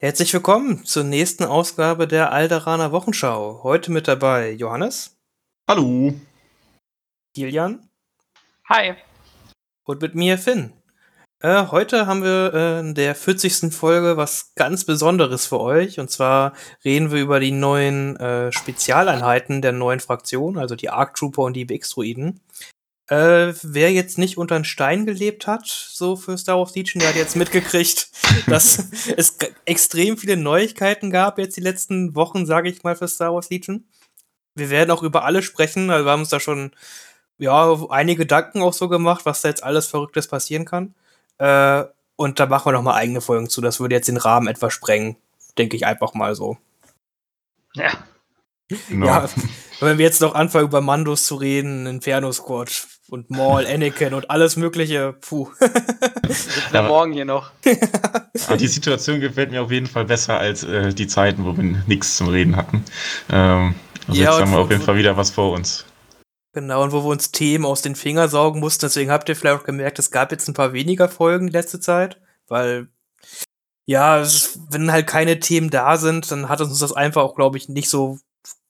Herzlich willkommen zur nächsten Ausgabe der Alderaner Wochenschau. Heute mit dabei Johannes. Hallo. Kilian. Hi. Und mit mir Finn. Äh, heute haben wir äh, in der 40. Folge was ganz Besonderes für euch. Und zwar reden wir über die neuen äh, Spezialeinheiten der neuen Fraktion, also die Arc Trooper und die BX-Druiden. Äh, wer jetzt nicht unter einen Stein gelebt hat, so für Star Wars Legion, der hat jetzt mitgekriegt, dass es extrem viele Neuigkeiten gab jetzt die letzten Wochen, sage ich mal, für Star Wars Legion. Wir werden auch über alle sprechen, also wir haben uns da schon ja einige Gedanken auch so gemacht, was da jetzt alles Verrücktes passieren kann. Äh, und da machen wir noch mal eigene Folgen zu. Das würde jetzt den Rahmen etwas sprengen, denke ich einfach mal so. Ja. No. Ja, wenn wir jetzt noch anfangen, über Mandos zu reden, Inferno Squad und Maul, Anakin und alles mögliche, puh. Sitzen wir morgen hier noch. Aber die Situation gefällt mir auf jeden Fall besser als äh, die Zeiten, wo wir nichts zum Reden hatten. Ähm, also ja, jetzt haben wir auf jeden Fall wieder was vor uns. Genau, und wo wir uns Themen aus den Fingern saugen mussten. Deswegen habt ihr vielleicht auch gemerkt, es gab jetzt ein paar weniger Folgen die letzte Zeit, weil ja, wenn halt keine Themen da sind, dann hat uns das einfach auch, glaube ich, nicht so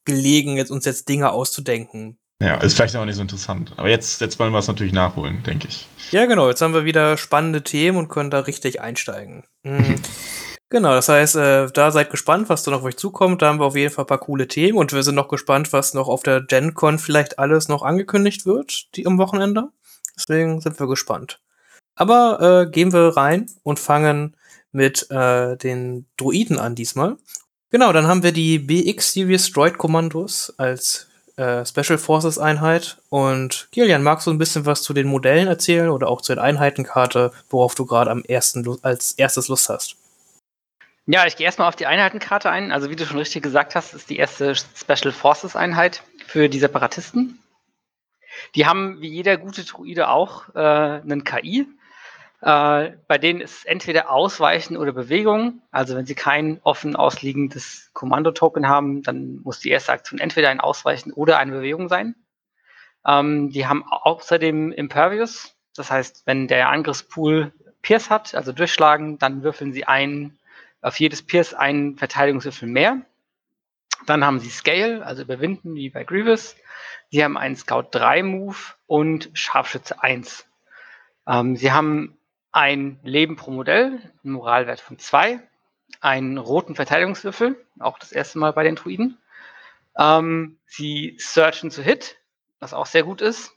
gelegen, jetzt uns jetzt Dinge auszudenken. Ja, ist vielleicht auch nicht so interessant. Aber jetzt, jetzt wollen wir es natürlich nachholen, denke ich. Ja, genau. Jetzt haben wir wieder spannende Themen und können da richtig einsteigen. Mhm. genau, das heißt, äh, da seid gespannt, was da noch auf euch zukommt. Da haben wir auf jeden Fall ein paar coole Themen und wir sind noch gespannt, was noch auf der GenCon vielleicht alles noch angekündigt wird, die am Wochenende. Deswegen sind wir gespannt. Aber äh, gehen wir rein und fangen mit äh, den Druiden an diesmal. Genau, dann haben wir die BX Series Droid Kommandos als äh, Special Forces Einheit. Und Kilian, magst du ein bisschen was zu den Modellen erzählen oder auch zur Einheitenkarte, worauf du gerade am ersten als erstes Lust hast? Ja, ich gehe erstmal auf die Einheitenkarte ein. Also wie du schon richtig gesagt hast, ist die erste Special Forces Einheit für die Separatisten. Die haben wie jeder gute Druide auch äh, einen KI, äh, bei denen ist entweder Ausweichen oder Bewegung. Also wenn Sie kein offen ausliegendes Kommando-Token haben, dann muss die erste Aktion entweder ein Ausweichen oder eine Bewegung sein. Ähm, die haben außerdem Impervious. Das heißt, wenn der Angriffspool Pierce hat, also durchschlagen, dann würfeln Sie ein, auf jedes Pierce einen Verteidigungswürfel mehr. Dann haben Sie Scale, also überwinden, wie bei Grievous. Sie haben einen Scout 3 Move und Scharfschütze 1. Ähm, sie haben ein Leben pro Modell, einen Moralwert von zwei, einen roten Verteidigungswürfel, auch das erste Mal bei den Druiden. Ähm, sie searchen zu Hit, was auch sehr gut ist,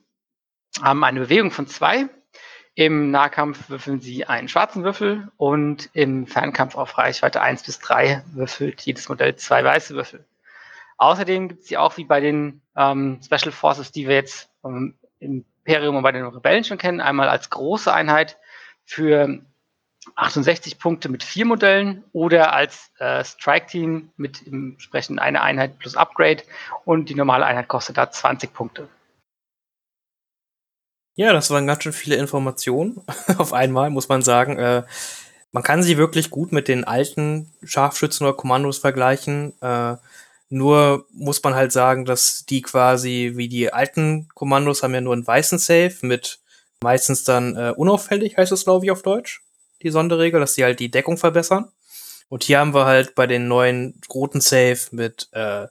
haben eine Bewegung von zwei. Im Nahkampf würfeln sie einen schwarzen Würfel und im Fernkampf auf Reichweite 1 bis 3 würfelt jedes Modell zwei weiße Würfel. Außerdem gibt es sie auch wie bei den ähm, Special Forces, die wir jetzt ähm, im Imperium und bei den Rebellen schon kennen, einmal als große Einheit für 68 Punkte mit vier Modellen oder als äh, Strike-Team mit entsprechend einer Einheit plus Upgrade und die normale Einheit kostet da 20 Punkte. Ja, das waren ganz schön viele Informationen auf einmal, muss man sagen. Äh, man kann sie wirklich gut mit den alten Scharfschützen oder Kommandos vergleichen. Äh, nur muss man halt sagen, dass die quasi wie die alten Kommandos haben ja nur einen weißen Safe mit Meistens dann äh, unauffällig, heißt es, glaube ich, auf Deutsch, die Sonderregel, dass sie halt die Deckung verbessern. Und hier haben wir halt bei den neuen roten Save mit äh,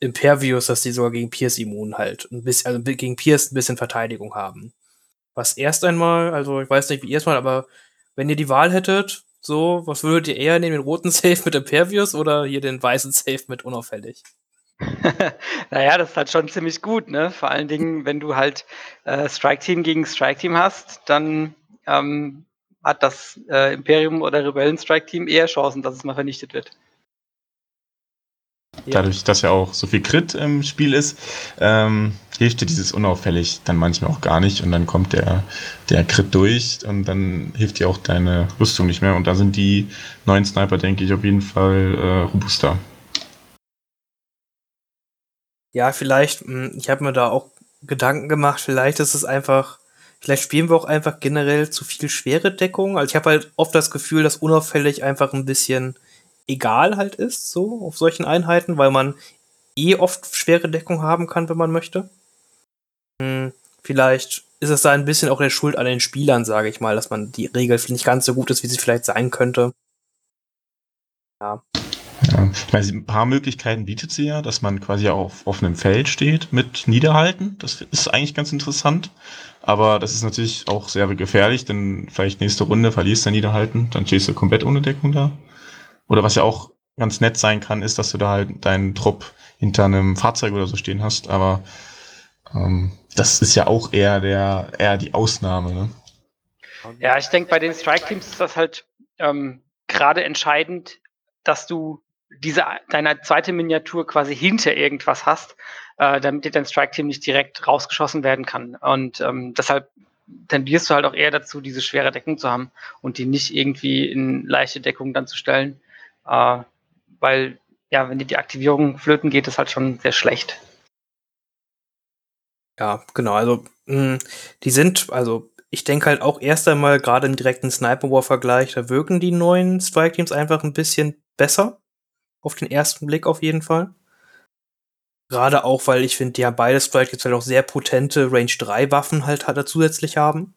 Impervious, dass die sogar gegen Pierce immun halt ein bisschen, also gegen Pierce ein bisschen Verteidigung haben. Was erst einmal, also ich weiß nicht, wie ihr es mal, aber wenn ihr die Wahl hättet, so, was würdet ihr eher nehmen, den roten Safe mit Impervious oder hier den weißen Safe mit unauffällig? naja, das ist halt schon ziemlich gut, ne? Vor allen Dingen, wenn du halt äh, Strike-Team gegen Strike-Team hast, dann ähm, hat das äh, Imperium oder Rebellen-Strike-Team eher Chancen, dass es mal vernichtet wird. Dadurch, dass ja auch so viel Crit im Spiel ist, ähm, hilft dir dieses unauffällig dann manchmal auch gar nicht und dann kommt der, der Crit durch und dann hilft dir auch deine Rüstung nicht mehr und da sind die neuen Sniper, denke ich, auf jeden Fall äh, robuster. Ja, vielleicht, hm, ich habe mir da auch Gedanken gemacht, vielleicht ist es einfach, vielleicht spielen wir auch einfach generell zu viel schwere Deckung. Also ich habe halt oft das Gefühl, dass unauffällig einfach ein bisschen egal halt ist, so auf solchen Einheiten, weil man eh oft schwere Deckung haben kann, wenn man möchte. Hm, vielleicht ist es da ein bisschen auch der Schuld an den Spielern, sage ich mal, dass man die Regel nicht ganz so gut ist, wie sie vielleicht sein könnte. Ja. Ja. Ich meine, ein paar Möglichkeiten bietet sie ja, dass man quasi auf offenem Feld steht mit Niederhalten. Das ist eigentlich ganz interessant. Aber das ist natürlich auch sehr gefährlich, denn vielleicht nächste Runde verlierst du Niederhalten, dann stehst du komplett ohne Deckung da. Oder was ja auch ganz nett sein kann, ist, dass du da halt deinen Trupp hinter einem Fahrzeug oder so stehen hast. Aber ähm, das ist ja auch eher der eher die Ausnahme. Ne? Ja, ich denke, bei den Strike-Teams ist das halt ähm, gerade entscheidend, dass du diese deine zweite Miniatur quasi hinter irgendwas hast, äh, damit dir dein Strike-Team nicht direkt rausgeschossen werden kann. Und ähm, deshalb tendierst du halt auch eher dazu, diese schwere Deckung zu haben und die nicht irgendwie in leichte Deckung dann zu stellen. Äh, weil, ja, wenn dir die Aktivierung flöten geht, ist halt schon sehr schlecht. Ja, genau. Also, mh, die sind, also ich denke halt auch erst einmal gerade im direkten Sniper War Vergleich, da wirken die neuen Strike Teams einfach ein bisschen besser. Auf den ersten Blick auf jeden Fall. Gerade auch, weil ich finde, die haben beide Strike Teams halt auch sehr potente Range 3 Waffen halt, halt zusätzlich haben.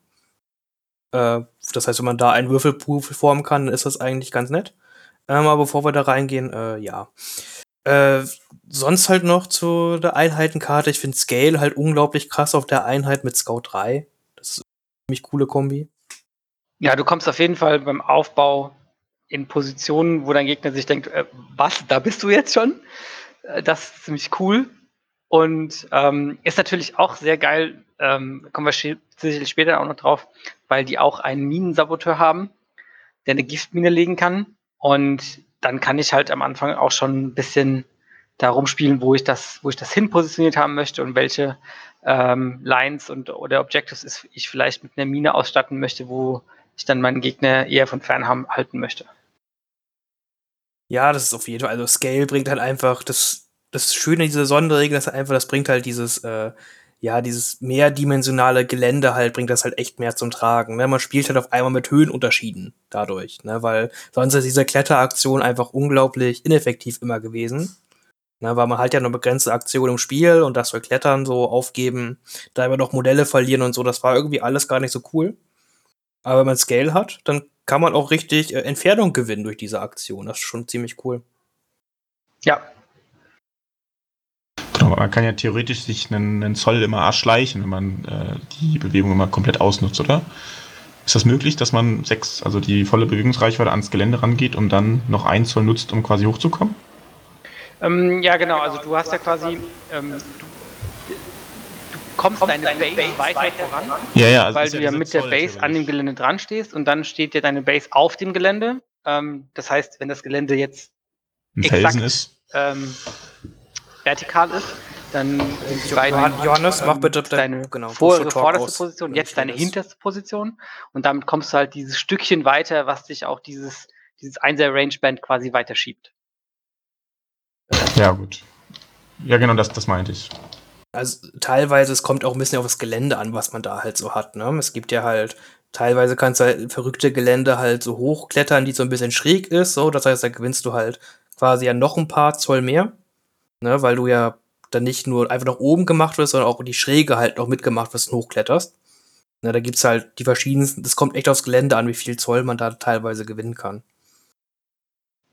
Äh, das heißt, wenn man da einen Würfelpool formen kann, dann ist das eigentlich ganz nett. Ähm, aber bevor wir da reingehen, äh, ja. Äh, sonst halt noch zu der Einheitenkarte. Ich finde Scale halt unglaublich krass auf der Einheit mit Scout 3. Das ist eine ziemlich coole Kombi. Ja, du kommst auf jeden Fall beim Aufbau in Positionen, wo dein Gegner sich denkt, äh, was, da bist du jetzt schon? Äh, das ist ziemlich cool. Und ähm, ist natürlich auch sehr geil, ähm, kommen wir sicherlich später auch noch drauf, weil die auch einen Minensaboteur haben, der eine Giftmine legen kann. Und dann kann ich halt am Anfang auch schon ein bisschen da rumspielen, wo ich das, wo ich das hin positioniert haben möchte und welche ähm, Lines und oder Objectives ich vielleicht mit einer Mine ausstatten möchte, wo ich dann meinen Gegner eher von fern haben, halten möchte. Ja, das ist auf jeden Fall, also Scale bringt halt einfach, das, das Schöne dieser Sonderregel, dass einfach, das bringt halt dieses, äh, ja, dieses mehrdimensionale Gelände halt, bringt das halt echt mehr zum Tragen. Ne? Man spielt halt auf einmal mit Höhenunterschieden dadurch, ne? weil sonst ist diese Kletteraktion einfach unglaublich ineffektiv immer gewesen. Ne? Weil man halt ja nur begrenzte Aktionen im Spiel und das für Klettern so aufgeben, da immer noch Modelle verlieren und so, das war irgendwie alles gar nicht so cool. Aber wenn man Scale hat, dann kann man auch richtig äh, Entfernung gewinnen durch diese Aktion. Das ist schon ziemlich cool. Ja, Genau, man kann ja theoretisch sich einen, einen Zoll immer erschleichen, wenn man äh, die Bewegung immer komplett ausnutzt, oder? Ist das möglich, dass man sechs, also die volle Bewegungsreichweite ans Gelände rangeht und dann noch ein Zoll nutzt, um quasi hochzukommen? Ähm, ja, genau. Also du hast ja quasi, ähm, du, du, kommst deine Base weiter voran, ja, ja, also weil du ja mit der Base an dem Gelände dran stehst und dann steht dir deine Base auf dem Gelände. Ähm, das heißt, wenn das Gelände jetzt ein Felsen ist, ähm, vertikal ist, dann sind die beiden Johannes, mach bitte deine genau, vor, vorderste Position, jetzt deine hinterste Position und damit kommst du halt dieses Stückchen weiter, was dich auch dieses, dieses 1er Rangeband quasi weiterschiebt. Ja, gut. Ja, genau, das, das meinte ich. Also teilweise, es kommt auch ein bisschen auf das Gelände an, was man da halt so hat. Ne? Es gibt ja halt, teilweise kannst du halt verrückte Gelände halt so hochklettern, die so ein bisschen schräg ist. So, das heißt, da gewinnst du halt quasi ja noch ein paar Zoll mehr ne, weil du ja dann nicht nur einfach nach oben gemacht wirst, sondern auch die Schräge halt noch mitgemacht wirst und hochkletterst. Ne, da gibt's halt die verschiedensten, das kommt echt aufs Gelände an, wie viel Zoll man da teilweise gewinnen kann.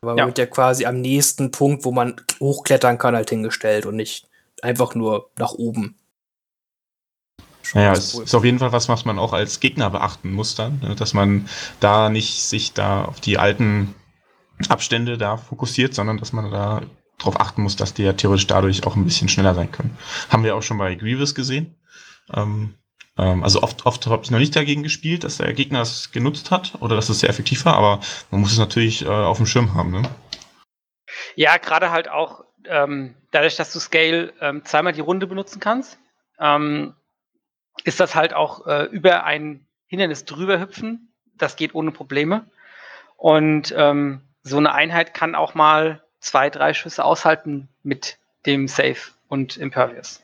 Aber ja. wird ja quasi am nächsten Punkt, wo man hochklettern kann, halt hingestellt und nicht einfach nur nach oben. naja, es cool. ist auf jeden Fall was, was man auch als Gegner beachten muss dann, ne? dass man da nicht sich da auf die alten Abstände da fokussiert, sondern dass man da darauf achten muss, dass die ja theoretisch dadurch auch ein bisschen schneller sein können. Haben wir auch schon bei Grievous gesehen. Ähm, ähm, also oft, oft habe ich noch nicht dagegen gespielt, dass der Gegner es genutzt hat oder dass es sehr effektiv war, aber man muss es natürlich äh, auf dem Schirm haben. Ne? Ja, gerade halt auch ähm, dadurch, dass du Scale ähm, zweimal die Runde benutzen kannst, ähm, ist das halt auch äh, über ein Hindernis drüber hüpfen. Das geht ohne Probleme. Und ähm, so eine Einheit kann auch mal zwei, drei Schüsse aushalten mit dem Safe und Impervious.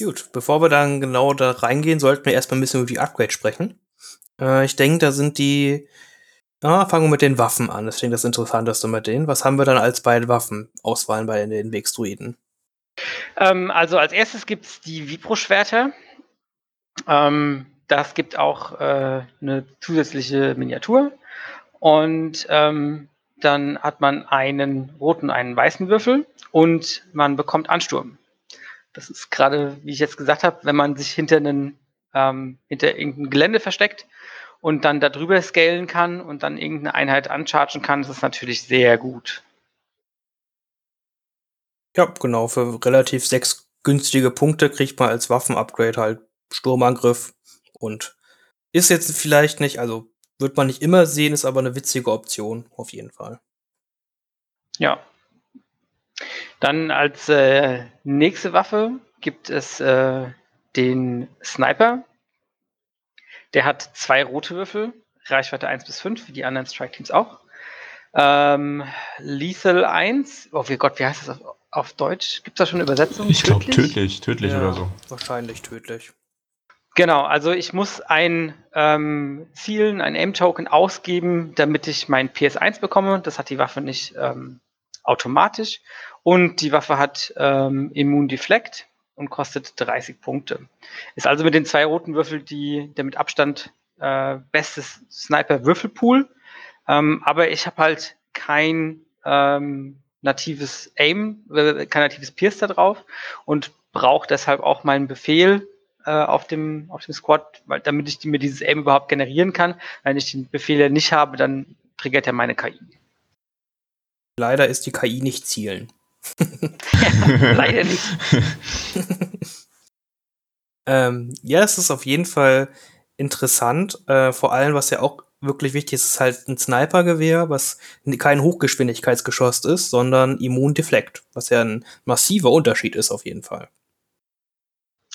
Gut, bevor wir dann genau da reingehen, sollten wir erstmal ein bisschen über die Upgrade sprechen. Äh, ich denke, da sind die. Ja, fangen wir mit den Waffen an. Das klingt das Interessanteste mit denen. Was haben wir dann als beide Waffen-Auswahlen bei den Wegstruiden? Ähm, also als erstes gibt es die Vipro-Schwerter. Ähm, das gibt auch äh, eine zusätzliche Miniatur. Und ähm, dann hat man einen roten, einen weißen Würfel und man bekommt Ansturm. Das ist gerade, wie ich jetzt gesagt habe, wenn man sich hinter einen ähm, hinter irgendein Gelände versteckt und dann darüber scalen kann und dann irgendeine Einheit anchargen kann, das ist natürlich sehr gut. Ja, genau. Für relativ sechs günstige Punkte kriegt man als Waffenupgrade halt Sturmangriff und ist jetzt vielleicht nicht, also wird man nicht immer sehen, ist aber eine witzige Option, auf jeden Fall. Ja. Dann als äh, nächste Waffe gibt es äh, den Sniper. Der hat zwei rote Würfel, Reichweite 1 bis 5, wie die anderen Strike Teams auch. Ähm, Lethal 1, oh Gott, wie heißt das auf, auf Deutsch? Gibt es da schon eine Übersetzung? Ich glaube tödlich, tödlich ja, oder so. Wahrscheinlich tödlich. Genau, also ich muss ein ähm, Zielen, ein Aim-Token ausgeben, damit ich mein PS1 bekomme. Das hat die Waffe nicht ähm, automatisch. Und die Waffe hat ähm, Immun Deflect und kostet 30 Punkte. Ist also mit den zwei roten Würfeln die, der mit Abstand äh, beste Sniper-Würfelpool. Ähm, aber ich habe halt kein ähm, natives Aim, äh, kein natives Pierce da drauf und brauche deshalb auch meinen Befehl äh, auf, dem, auf dem Squad, weil, damit ich mir dieses Aim überhaupt generieren kann. Wenn ich den Befehl nicht habe, dann triggert er meine KI. Leider ist die KI nicht zielen. Ja, leider nicht. ähm, ja, es ist auf jeden Fall interessant. Äh, vor allem, was ja auch wirklich wichtig ist, ist halt ein Snipergewehr, was kein Hochgeschwindigkeitsgeschoss ist, sondern Immundeflekt, was ja ein massiver Unterschied ist auf jeden Fall.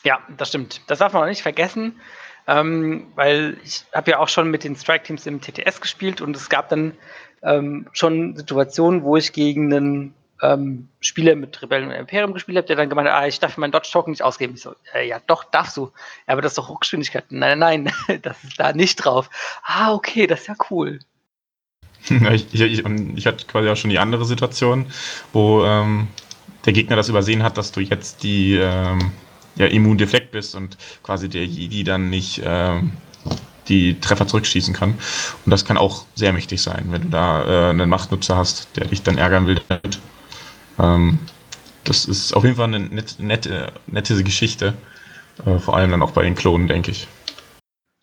Ja, das stimmt. Das darf man auch nicht vergessen, ähm, weil ich habe ja auch schon mit den Strike-Teams im TTS gespielt und es gab dann ähm, schon Situationen, wo ich gegen einen ähm, Spieler mit Rebellen und Imperium gespielt habe, der dann gemeint hat, ah, ich darf meinen Dodge-Token nicht ausgeben. Ich so, äh, ja, doch, darfst du. Ja, aber das ist doch Hochgeschwindigkeit. Nein, nein, nein, das ist da nicht drauf. Ah, okay, das ist ja cool. ich, ich, ich, ich hatte quasi auch schon die andere Situation, wo ähm, der Gegner das übersehen hat, dass du jetzt die ähm, ja, Immundeflekt bist und quasi der Jedi dann nicht ähm, die Treffer zurückschießen kann. Und das kann auch sehr mächtig sein, wenn du da äh, einen Machtnutzer hast, der dich dann ärgern will damit. Ähm, das ist auf jeden Fall eine nette, nette, nette Geschichte. Äh, vor allem dann auch bei den Klonen, denke ich.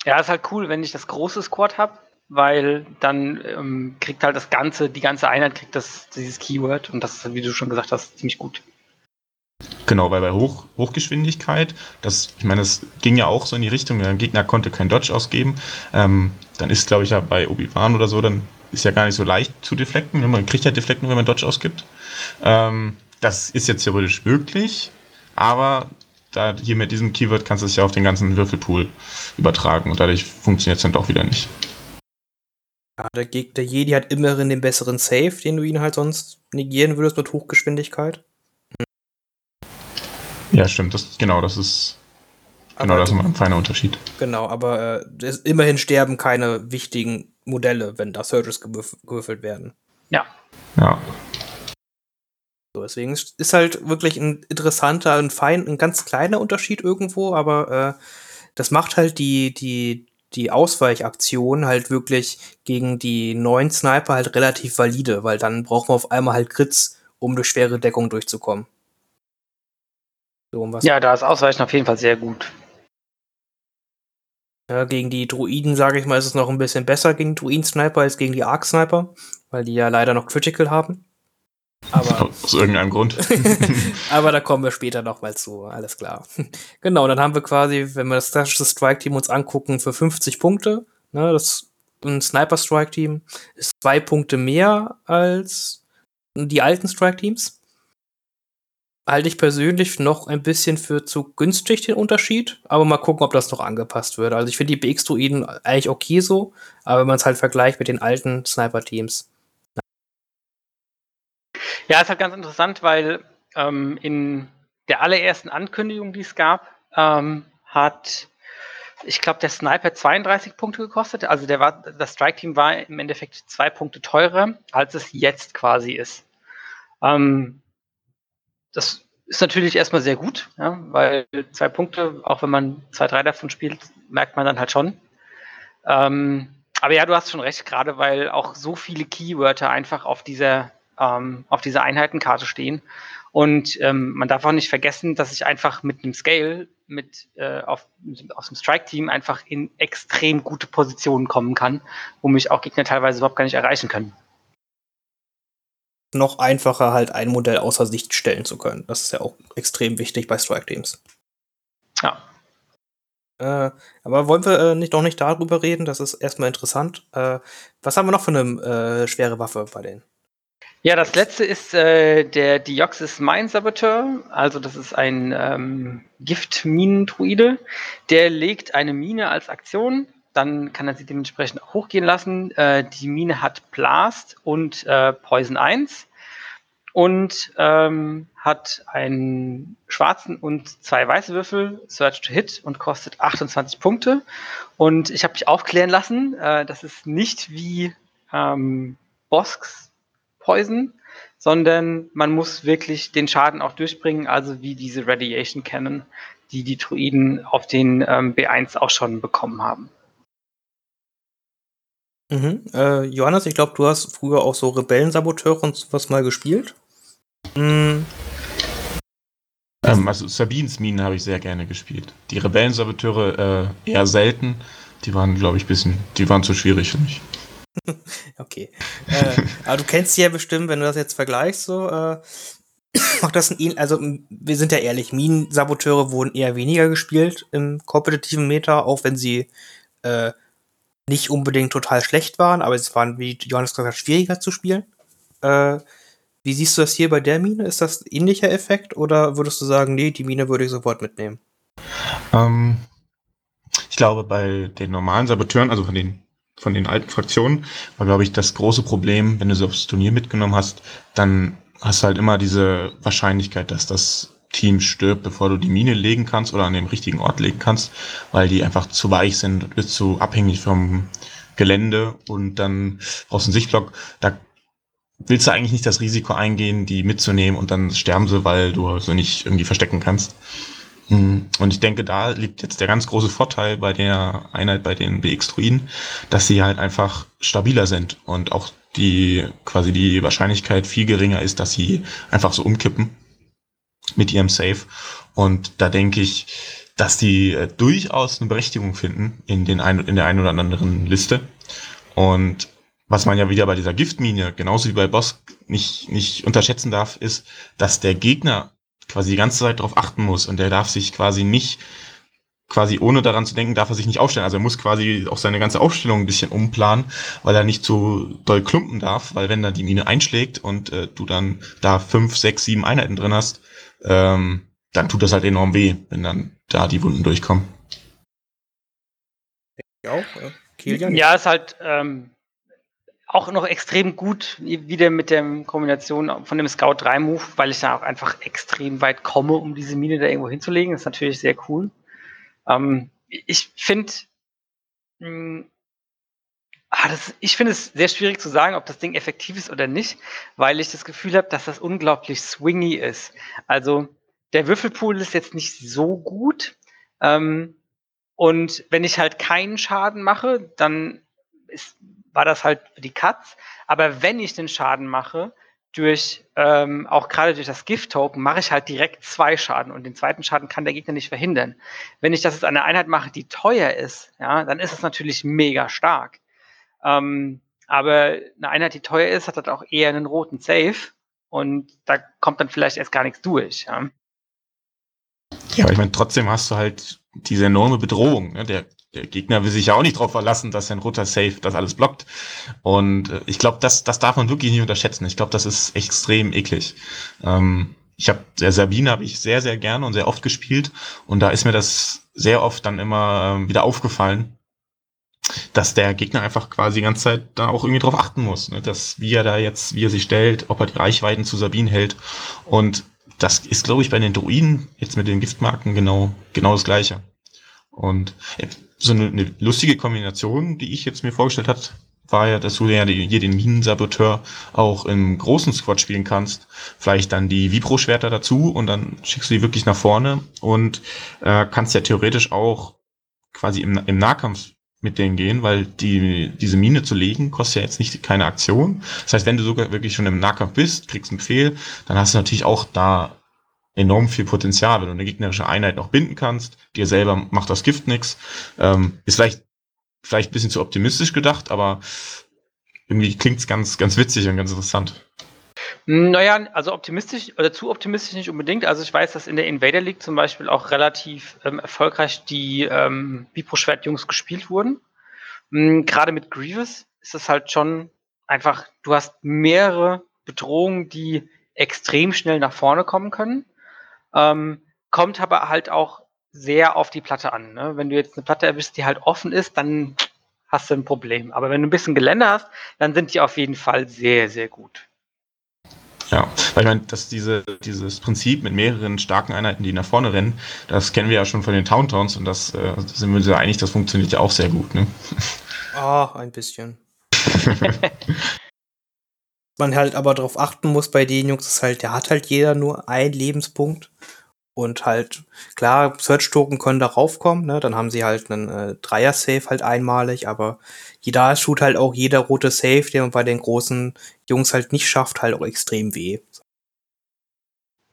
Ja, ist halt cool, wenn ich das große Squad habe, weil dann ähm, kriegt halt das ganze, die ganze Einheit kriegt das, dieses Keyword und das ist, wie du schon gesagt hast, ziemlich gut. Genau, weil bei Hoch, Hochgeschwindigkeit, das, ich meine, das ging ja auch so in die Richtung, der Gegner konnte kein Dodge ausgeben. Ähm, dann ist, glaube ich, ja bei Obi-Wan oder so, dann ist ja gar nicht so leicht zu deflekten. Man kriegt ja Deflekten, wenn man Dodge ausgibt. Ähm, das ist jetzt theoretisch möglich, aber da hier mit diesem Keyword kannst du es ja auf den ganzen Würfelpool übertragen und dadurch funktioniert es dann doch wieder nicht. Ja, der, der Jedi hat immerhin den besseren Save, den du ihn halt sonst negieren würdest mit Hochgeschwindigkeit. Ja, stimmt. Das, genau, das ist genau das ist ein feiner Unterschied. Genau, aber äh, immerhin sterben keine wichtigen Modelle, wenn da Surges gewürfelt werden. Ja. Ja. So, deswegen ist halt wirklich ein interessanter, ein fein, ein ganz kleiner Unterschied irgendwo, aber äh, das macht halt die, die, die Ausweichaktion halt wirklich gegen die neuen Sniper halt relativ valide, weil dann braucht man auf einmal halt Crits, um durch schwere Deckung durchzukommen. So, um ja, da ist Ausweichen auf jeden Fall sehr gut. Ja, gegen die Druiden, sage ich mal, ist es noch ein bisschen besser gegen Druiden-Sniper als gegen die Arc-Sniper, weil die ja leider noch Critical haben. Aber, Aus irgendeinem Grund. aber da kommen wir später noch mal zu, alles klar. genau, dann haben wir quasi, wenn wir das klassische Strike-Team uns angucken, für 50 Punkte, ne, das ein Sniper-Strike-Team ist zwei Punkte mehr als die alten Strike-Teams halte ich persönlich noch ein bisschen für zu günstig den Unterschied, aber mal gucken, ob das noch angepasst wird. Also ich finde die BX-Druiden eigentlich okay so, aber wenn man es halt vergleicht mit den alten Sniper-Teams. Ja, ist halt ganz interessant, weil ähm, in der allerersten Ankündigung, die es gab, ähm, hat, ich glaube, der Sniper 32 Punkte gekostet. Also der war, das Strike-Team war im Endeffekt zwei Punkte teurer, als es jetzt quasi ist. Ähm, das ist natürlich erstmal sehr gut, ja, weil zwei Punkte, auch wenn man zwei, drei davon spielt, merkt man dann halt schon. Ähm, Aber ja, du hast schon recht, gerade weil auch so viele Keywörter einfach auf dieser, ähm, auf dieser Einheitenkarte stehen. Und ähm, man darf auch nicht vergessen, dass ich einfach mit einem Scale, mit äh, auf, aus dem Strike-Team einfach in extrem gute Positionen kommen kann, wo mich auch Gegner teilweise überhaupt gar nicht erreichen können. Noch einfacher halt ein Modell außer Sicht stellen zu können. Das ist ja auch extrem wichtig bei Strike-Teams. Ja. Äh, aber wollen wir äh, nicht, noch nicht darüber reden? Das ist erstmal interessant. Äh, was haben wir noch für eine äh, schwere Waffe bei denen? Ja, das letzte ist äh, der Dioxys Mine Saboteur. Also das ist ein ähm, Giftminendruide. Der legt eine Mine als Aktion. Dann kann er sie dementsprechend auch hochgehen lassen. Äh, die Mine hat Blast und äh, Poison 1 und ähm, hat einen schwarzen und zwei weiße Würfel, Search to Hit und kostet 28 Punkte. Und ich habe mich aufklären lassen, äh, das ist nicht wie ähm, Bosks Poison, sondern man muss wirklich den Schaden auch durchbringen, also wie diese Radiation Cannon, die die Druiden auf den ähm, B1 auch schon bekommen haben. Mhm. Äh, Johannes, ich glaube, du hast früher auch so Rebellensaboteure und sowas mal gespielt. Mhm. Ähm, also Sabines Minen habe ich sehr gerne gespielt. Die Rebellensaboteure äh, eher selten. Die waren, glaube ich, bisschen, die waren zu schwierig für mich. okay. Äh, aber du kennst sie ja bestimmt, wenn du das jetzt vergleichst, so, äh, macht das ein, also wir sind ja ehrlich, Minensaboteure wurden eher weniger gespielt im kompetitiven Meta, auch wenn sie äh, nicht unbedingt total schlecht waren, aber es waren, wie Johannes gesagt hat, schwieriger zu spielen. Äh, wie siehst du das hier bei der Mine? Ist das ähnlicher Effekt oder würdest du sagen, nee, die Mine würde ich sofort mitnehmen? Ähm, ich glaube, bei den normalen Saboteuren, also von den von den alten Fraktionen, war, glaube ich, das große Problem, wenn du sie aufs Turnier mitgenommen hast, dann hast du halt immer diese Wahrscheinlichkeit, dass das Team stirbt, bevor du die Mine legen kannst oder an dem richtigen Ort legen kannst, weil die einfach zu weich sind, bist zu abhängig vom Gelände und dann brauchst du einen Sichtblock. Da willst du eigentlich nicht das Risiko eingehen, die mitzunehmen und dann sterben sie, weil du sie nicht irgendwie verstecken kannst. Hm, und ich denke, da liegt jetzt der ganz große Vorteil bei der Einheit bei den BX-Druiden, dass sie halt einfach stabiler sind und auch die quasi die Wahrscheinlichkeit viel geringer ist, dass sie einfach so umkippen mit ihrem Save. Und da denke ich, dass die äh, durchaus eine Berechtigung finden in, den ein, in der einen oder anderen Liste. Und was man ja wieder bei dieser Giftmine, genauso wie bei Boss, nicht, nicht unterschätzen darf, ist, dass der Gegner quasi die ganze Zeit darauf achten muss und der darf sich quasi nicht, quasi ohne daran zu denken, darf er sich nicht aufstellen. Also er muss quasi auch seine ganze Aufstellung ein bisschen umplanen, weil er nicht zu doll klumpen darf, weil wenn da die Mine einschlägt und äh, du dann da fünf, sechs, sieben Einheiten drin hast, ähm, dann tut das halt enorm weh, wenn dann da die Wunden durchkommen. Ja, auch, äh, ja, ist halt ähm, auch noch extrem gut wieder mit der Kombination von dem Scout 3 Move, weil ich da auch einfach extrem weit komme, um diese Mine da irgendwo hinzulegen. Das ist natürlich sehr cool. Ähm, ich finde, ah, ich finde es sehr schwierig zu sagen, ob das Ding effektiv ist oder nicht, weil ich das Gefühl habe, dass das unglaublich swingy ist. Also der Würfelpool ist jetzt nicht so gut. Ähm, und wenn ich halt keinen Schaden mache, dann ist war das halt für die Katz. Aber wenn ich den Schaden mache, durch ähm, auch gerade durch das Gift-Token mache ich halt direkt zwei Schaden und den zweiten Schaden kann der Gegner nicht verhindern. Wenn ich das jetzt an einer Einheit mache, die teuer ist, ja, dann ist es natürlich mega stark. Ähm, aber eine Einheit, die teuer ist, hat halt auch eher einen roten Safe und da kommt dann vielleicht erst gar nichts durch. Ja, ja aber ich meine, trotzdem hast du halt diese enorme Bedrohung. Ne? Der der Gegner will sich ja auch nicht darauf verlassen, dass sein roter Safe das alles blockt. Und äh, ich glaube, das, das darf man wirklich nicht unterschätzen. Ich glaube, das ist extrem eklig. Ähm, ich habe der Sabine habe ich sehr, sehr gerne und sehr oft gespielt. Und da ist mir das sehr oft dann immer ähm, wieder aufgefallen, dass der Gegner einfach quasi die ganze Zeit da auch irgendwie drauf achten muss, ne? dass wie er da jetzt, wie er sich stellt, ob er die Reichweiten zu Sabine hält. Und das ist, glaube ich, bei den Druiden jetzt mit den Giftmarken genau, genau das Gleiche. Und äh, so eine, eine lustige Kombination, die ich jetzt mir vorgestellt hat, war ja, dass du ja hier den Minensaboteur auch im großen Squad spielen kannst. Vielleicht dann die Vibro-Schwerter dazu und dann schickst du die wirklich nach vorne und äh, kannst ja theoretisch auch quasi im, im Nahkampf mit denen gehen, weil die, diese Mine zu legen kostet ja jetzt nicht keine Aktion. Das heißt, wenn du sogar wirklich schon im Nahkampf bist, kriegst einen Befehl, dann hast du natürlich auch da enorm viel Potenzial, wenn du eine gegnerische Einheit noch binden kannst. Dir selber macht das Gift nichts. Ähm, ist vielleicht, vielleicht ein bisschen zu optimistisch gedacht, aber irgendwie klingt es ganz, ganz witzig und ganz interessant. Naja, also optimistisch oder zu optimistisch nicht unbedingt. Also ich weiß, dass in der Invader League zum Beispiel auch relativ ähm, erfolgreich die ähm, Bipro-Schwert-Jungs gespielt wurden. Mhm, Gerade mit Grievous ist es halt schon einfach, du hast mehrere Bedrohungen, die extrem schnell nach vorne kommen können. Ähm, kommt aber halt auch sehr auf die Platte an. Ne? Wenn du jetzt eine Platte erwischst, die halt offen ist, dann hast du ein Problem. Aber wenn du ein bisschen Gelände hast, dann sind die auf jeden Fall sehr, sehr gut. Ja, weil ich meine, dass diese, dieses Prinzip mit mehreren starken Einheiten, die nach vorne rennen, das kennen wir ja schon von den Towntowns und das äh, sind wir uns ja einig, das funktioniert ja auch sehr gut, ne? Ah, ein bisschen. Man halt aber darauf achten muss bei den Jungs, ist halt, der hat halt jeder nur einen Lebenspunkt. Und halt, klar, Search-Token können da raufkommen, ne? Dann haben sie halt einen äh, Dreier-Safe halt einmalig, aber da tut halt auch jeder rote Safe, den man bei den großen Jungs halt nicht schafft, halt auch extrem weh.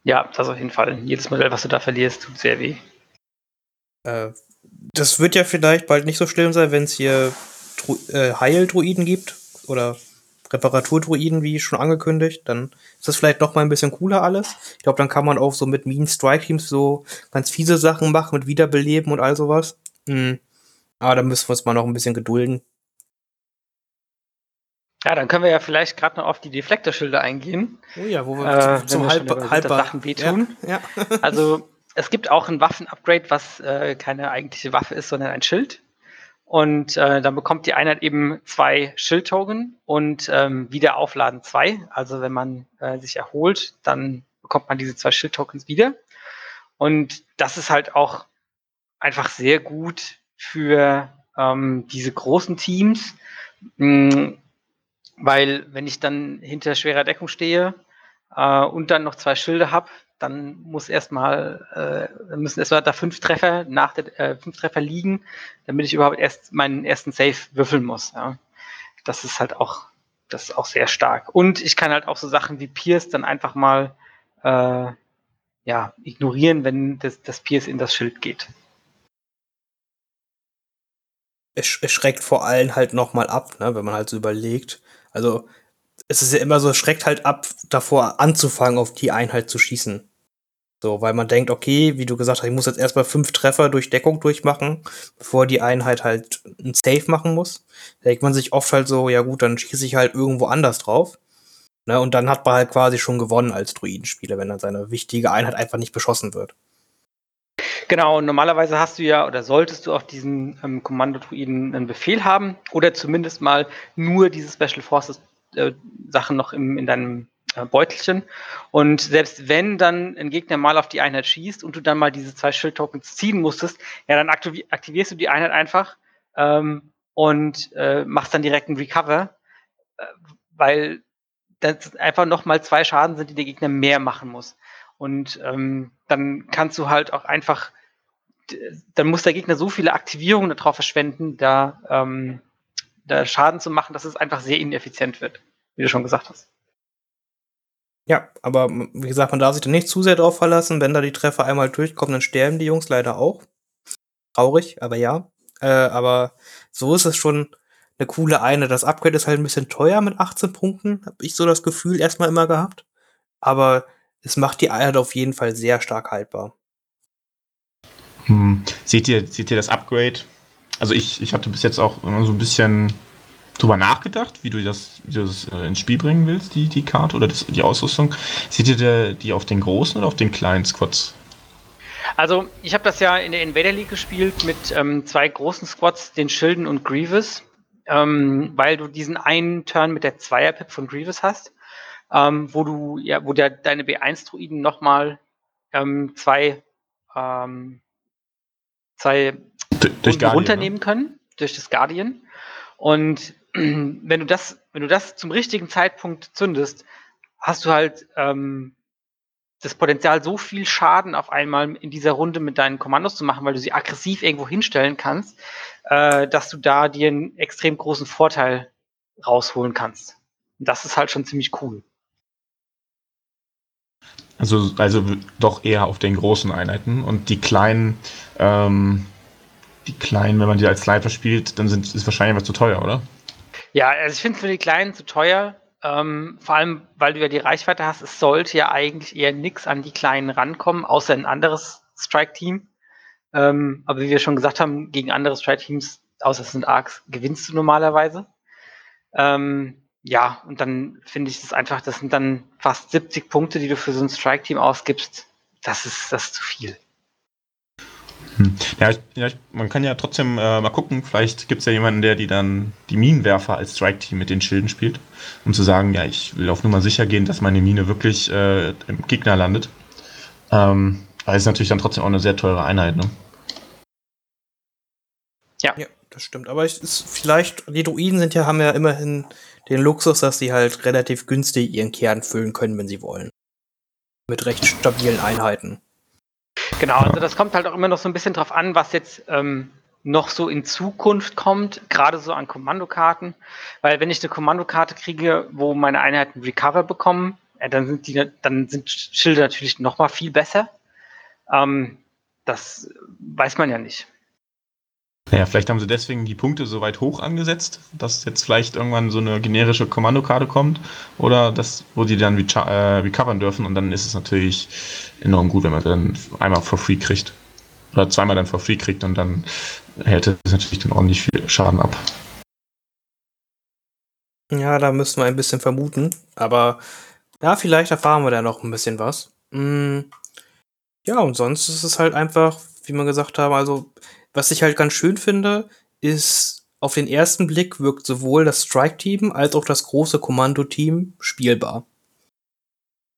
Ja, das auf jeden Fall. Jedes Modell, was du da verlierst, tut sehr weh. Äh, das wird ja vielleicht bald nicht so schlimm sein, wenn es hier Dru äh, Heildruiden gibt oder Reparaturdruiden, wie schon angekündigt, dann ist das vielleicht noch mal ein bisschen cooler alles. Ich glaube, dann kann man auch so mit Mean Strike Teams so ganz fiese Sachen machen, mit Wiederbeleben und all sowas. Mhm. Aber da müssen wir uns mal noch ein bisschen gedulden. Ja, dann können wir ja vielleicht gerade noch auf die Deflektorschilder eingehen. Oh ja, wo wir äh, zum, zum halb, halber Sachen wehtun. Ja, ja. also es gibt auch ein Waffen-Upgrade, was äh, keine eigentliche Waffe ist, sondern ein Schild. Und äh, dann bekommt die Einheit eben zwei Schildtoken und ähm, wieder aufladen zwei. Also wenn man äh, sich erholt, dann bekommt man diese zwei Schildtokens wieder. Und das ist halt auch einfach sehr gut für ähm, diese großen Teams, mh, hm, weil wenn ich dann hinter schwerer Deckung stehe äh, und dann noch zwei Schilde habe, dann muss erstmal, äh, müssen erstmal da fünf Treffer nach der äh, fünf Treffer liegen, damit ich überhaupt erst meinen ersten Save würfeln muss. Ja. Das ist halt auch, das ist auch sehr stark. Und ich kann halt auch so Sachen wie Pierce dann einfach mal äh, ja, ignorieren, wenn das, das Pierce in das Schild geht. Es, es schreckt vor allem halt nochmal ab, ne, wenn man halt so überlegt. Also es ist ja immer so, es schreckt halt ab, davor anzufangen, auf die Einheit zu schießen. So, weil man denkt, okay, wie du gesagt hast, ich muss jetzt erstmal fünf Treffer durch Deckung durchmachen, bevor die Einheit halt ein Safe machen muss. Da denkt man sich oft halt so, ja gut, dann schieße ich halt irgendwo anders drauf. Ne, und dann hat man halt quasi schon gewonnen als Druidenspieler, wenn dann seine wichtige Einheit einfach nicht beschossen wird. Genau, und normalerweise hast du ja oder solltest du auf diesen ähm, Kommando-Druiden einen Befehl haben oder zumindest mal nur diese Special Forces äh, Sachen noch im, in deinem Beutelchen. Und selbst wenn dann ein Gegner mal auf die Einheit schießt und du dann mal diese zwei Schildtokens ziehen musstest, ja, dann aktivi aktivierst du die Einheit einfach ähm, und äh, machst dann direkt einen Recover, äh, weil das einfach nochmal zwei Schaden sind, die der Gegner mehr machen muss. Und ähm, dann kannst du halt auch einfach, dann muss der Gegner so viele Aktivierungen darauf verschwenden, da, ähm, da Schaden zu machen, dass es einfach sehr ineffizient wird, wie du schon gesagt hast. Ja, aber wie gesagt, man darf sich da nicht zu sehr drauf verlassen. Wenn da die Treffer einmal durchkommen, dann sterben die Jungs leider auch. Traurig, aber ja. Äh, aber so ist es schon eine coole eine. Das Upgrade ist halt ein bisschen teuer mit 18 Punkten, habe ich so das Gefühl erstmal immer gehabt. Aber es macht die Einheit auf jeden Fall sehr stark haltbar. Hm. Seht ihr, seht ihr das Upgrade? Also ich, ich hatte bis jetzt auch immer so ein bisschen drüber nachgedacht, wie du das, wie du das äh, ins Spiel bringen willst, die, die Karte oder das, die Ausrüstung? Seht ihr die auf den großen oder auf den kleinen Squads? Also, ich habe das ja in der Invader League gespielt mit ähm, zwei großen Squads, den Schilden und Grievous, ähm, weil du diesen einen Turn mit der Zweier-Pip von Grievous hast, ähm, wo du, ja, wo der, deine B1-Druiden nochmal ähm, zwei, ähm, zwei durch runternehmen ne? können, durch das Guardian. Und wenn du das, wenn du das zum richtigen Zeitpunkt zündest, hast du halt ähm, das Potenzial, so viel Schaden auf einmal in dieser Runde mit deinen Kommandos zu machen, weil du sie aggressiv irgendwo hinstellen kannst, äh, dass du da dir einen extrem großen Vorteil rausholen kannst. Und das ist halt schon ziemlich cool. Also, also doch eher auf den großen Einheiten und die kleinen, ähm, die kleinen, wenn man die als Sniper spielt, dann sind, ist wahrscheinlich was zu teuer, oder? Ja, also ich finde es für die Kleinen zu teuer. Ähm, vor allem, weil du ja die Reichweite hast, es sollte ja eigentlich eher nichts an die Kleinen rankommen, außer ein anderes Strike-Team. Ähm, aber wie wir schon gesagt haben, gegen andere Strike-Teams, außer es sind Arcs, gewinnst du normalerweise. Ähm, ja, und dann finde ich es einfach, das sind dann fast 70 Punkte, die du für so ein Strike-Team ausgibst. Das ist, das ist zu viel. Hm. Ja, ja, man kann ja trotzdem äh, mal gucken, vielleicht gibt es ja jemanden, der die dann die Minenwerfer als Strike-Team mit den Schilden spielt, um zu sagen, ja, ich will auf Nummer sicher gehen, dass meine Mine wirklich äh, im Gegner landet. Ähm, weil es natürlich dann trotzdem auch eine sehr teure Einheit, ne? Ja. ja, das stimmt. Aber es ist vielleicht, die Druiden sind ja, haben ja immerhin den Luxus, dass sie halt relativ günstig ihren Kern füllen können, wenn sie wollen. Mit recht stabilen Einheiten. Genau, also das kommt halt auch immer noch so ein bisschen drauf an, was jetzt ähm, noch so in Zukunft kommt, gerade so an Kommandokarten. Weil wenn ich eine Kommandokarte kriege, wo meine Einheiten Recover bekommen, äh, dann sind die, dann sind Schilde natürlich noch mal viel besser. Ähm, das weiß man ja nicht. Naja, vielleicht haben sie deswegen die Punkte so weit hoch angesetzt, dass jetzt vielleicht irgendwann so eine generische Kommandokarte kommt oder das, wo die dann äh, recovern dürfen und dann ist es natürlich enorm gut, wenn man dann einmal for free kriegt. Oder zweimal dann for free kriegt und dann hält es natürlich dann ordentlich viel Schaden ab. Ja, da müssen wir ein bisschen vermuten, aber ja, vielleicht erfahren wir da noch ein bisschen was. Mm, ja, und sonst ist es halt einfach, wie wir gesagt haben, also was ich halt ganz schön finde, ist, auf den ersten Blick wirkt sowohl das Strike-Team als auch das große Kommando-Team spielbar.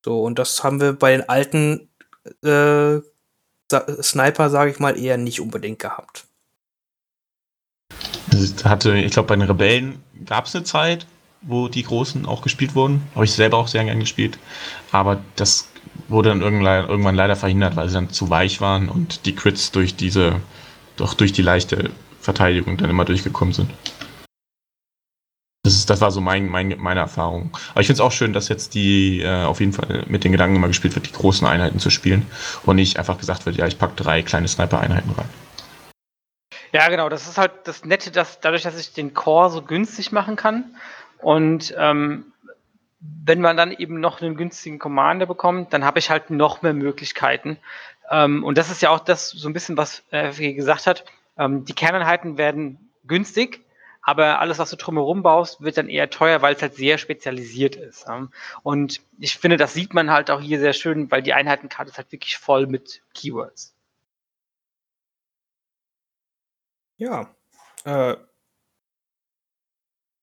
So, und das haben wir bei den alten äh, Sniper, sage ich mal, eher nicht unbedingt gehabt. Hatte, ich glaube, bei den Rebellen gab es eine Zeit, wo die Großen auch gespielt wurden. Habe ich selber auch sehr gern gespielt. Aber das wurde dann irgendwann leider verhindert, weil sie dann zu weich waren und die Crits durch diese doch durch die leichte Verteidigung dann immer durchgekommen sind. Das, ist, das war so mein, mein, meine Erfahrung. Aber ich finde es auch schön, dass jetzt die äh, auf jeden Fall mit den Gedanken immer gespielt wird, die großen Einheiten zu spielen und nicht einfach gesagt wird, ja, ich packe drei kleine Sniper-Einheiten rein. Ja, genau, das ist halt das Nette, dass dadurch, dass ich den Core so günstig machen kann und ähm, wenn man dann eben noch einen günstigen Commander bekommt, dann habe ich halt noch mehr Möglichkeiten, ähm, und das ist ja auch das so ein bisschen, was FG gesagt hat. Ähm, die Kerneinheiten werden günstig, aber alles, was du drumherum baust, wird dann eher teuer, weil es halt sehr spezialisiert ist. Und ich finde, das sieht man halt auch hier sehr schön, weil die Einheitenkarte ist halt wirklich voll mit Keywords. Ja. Äh,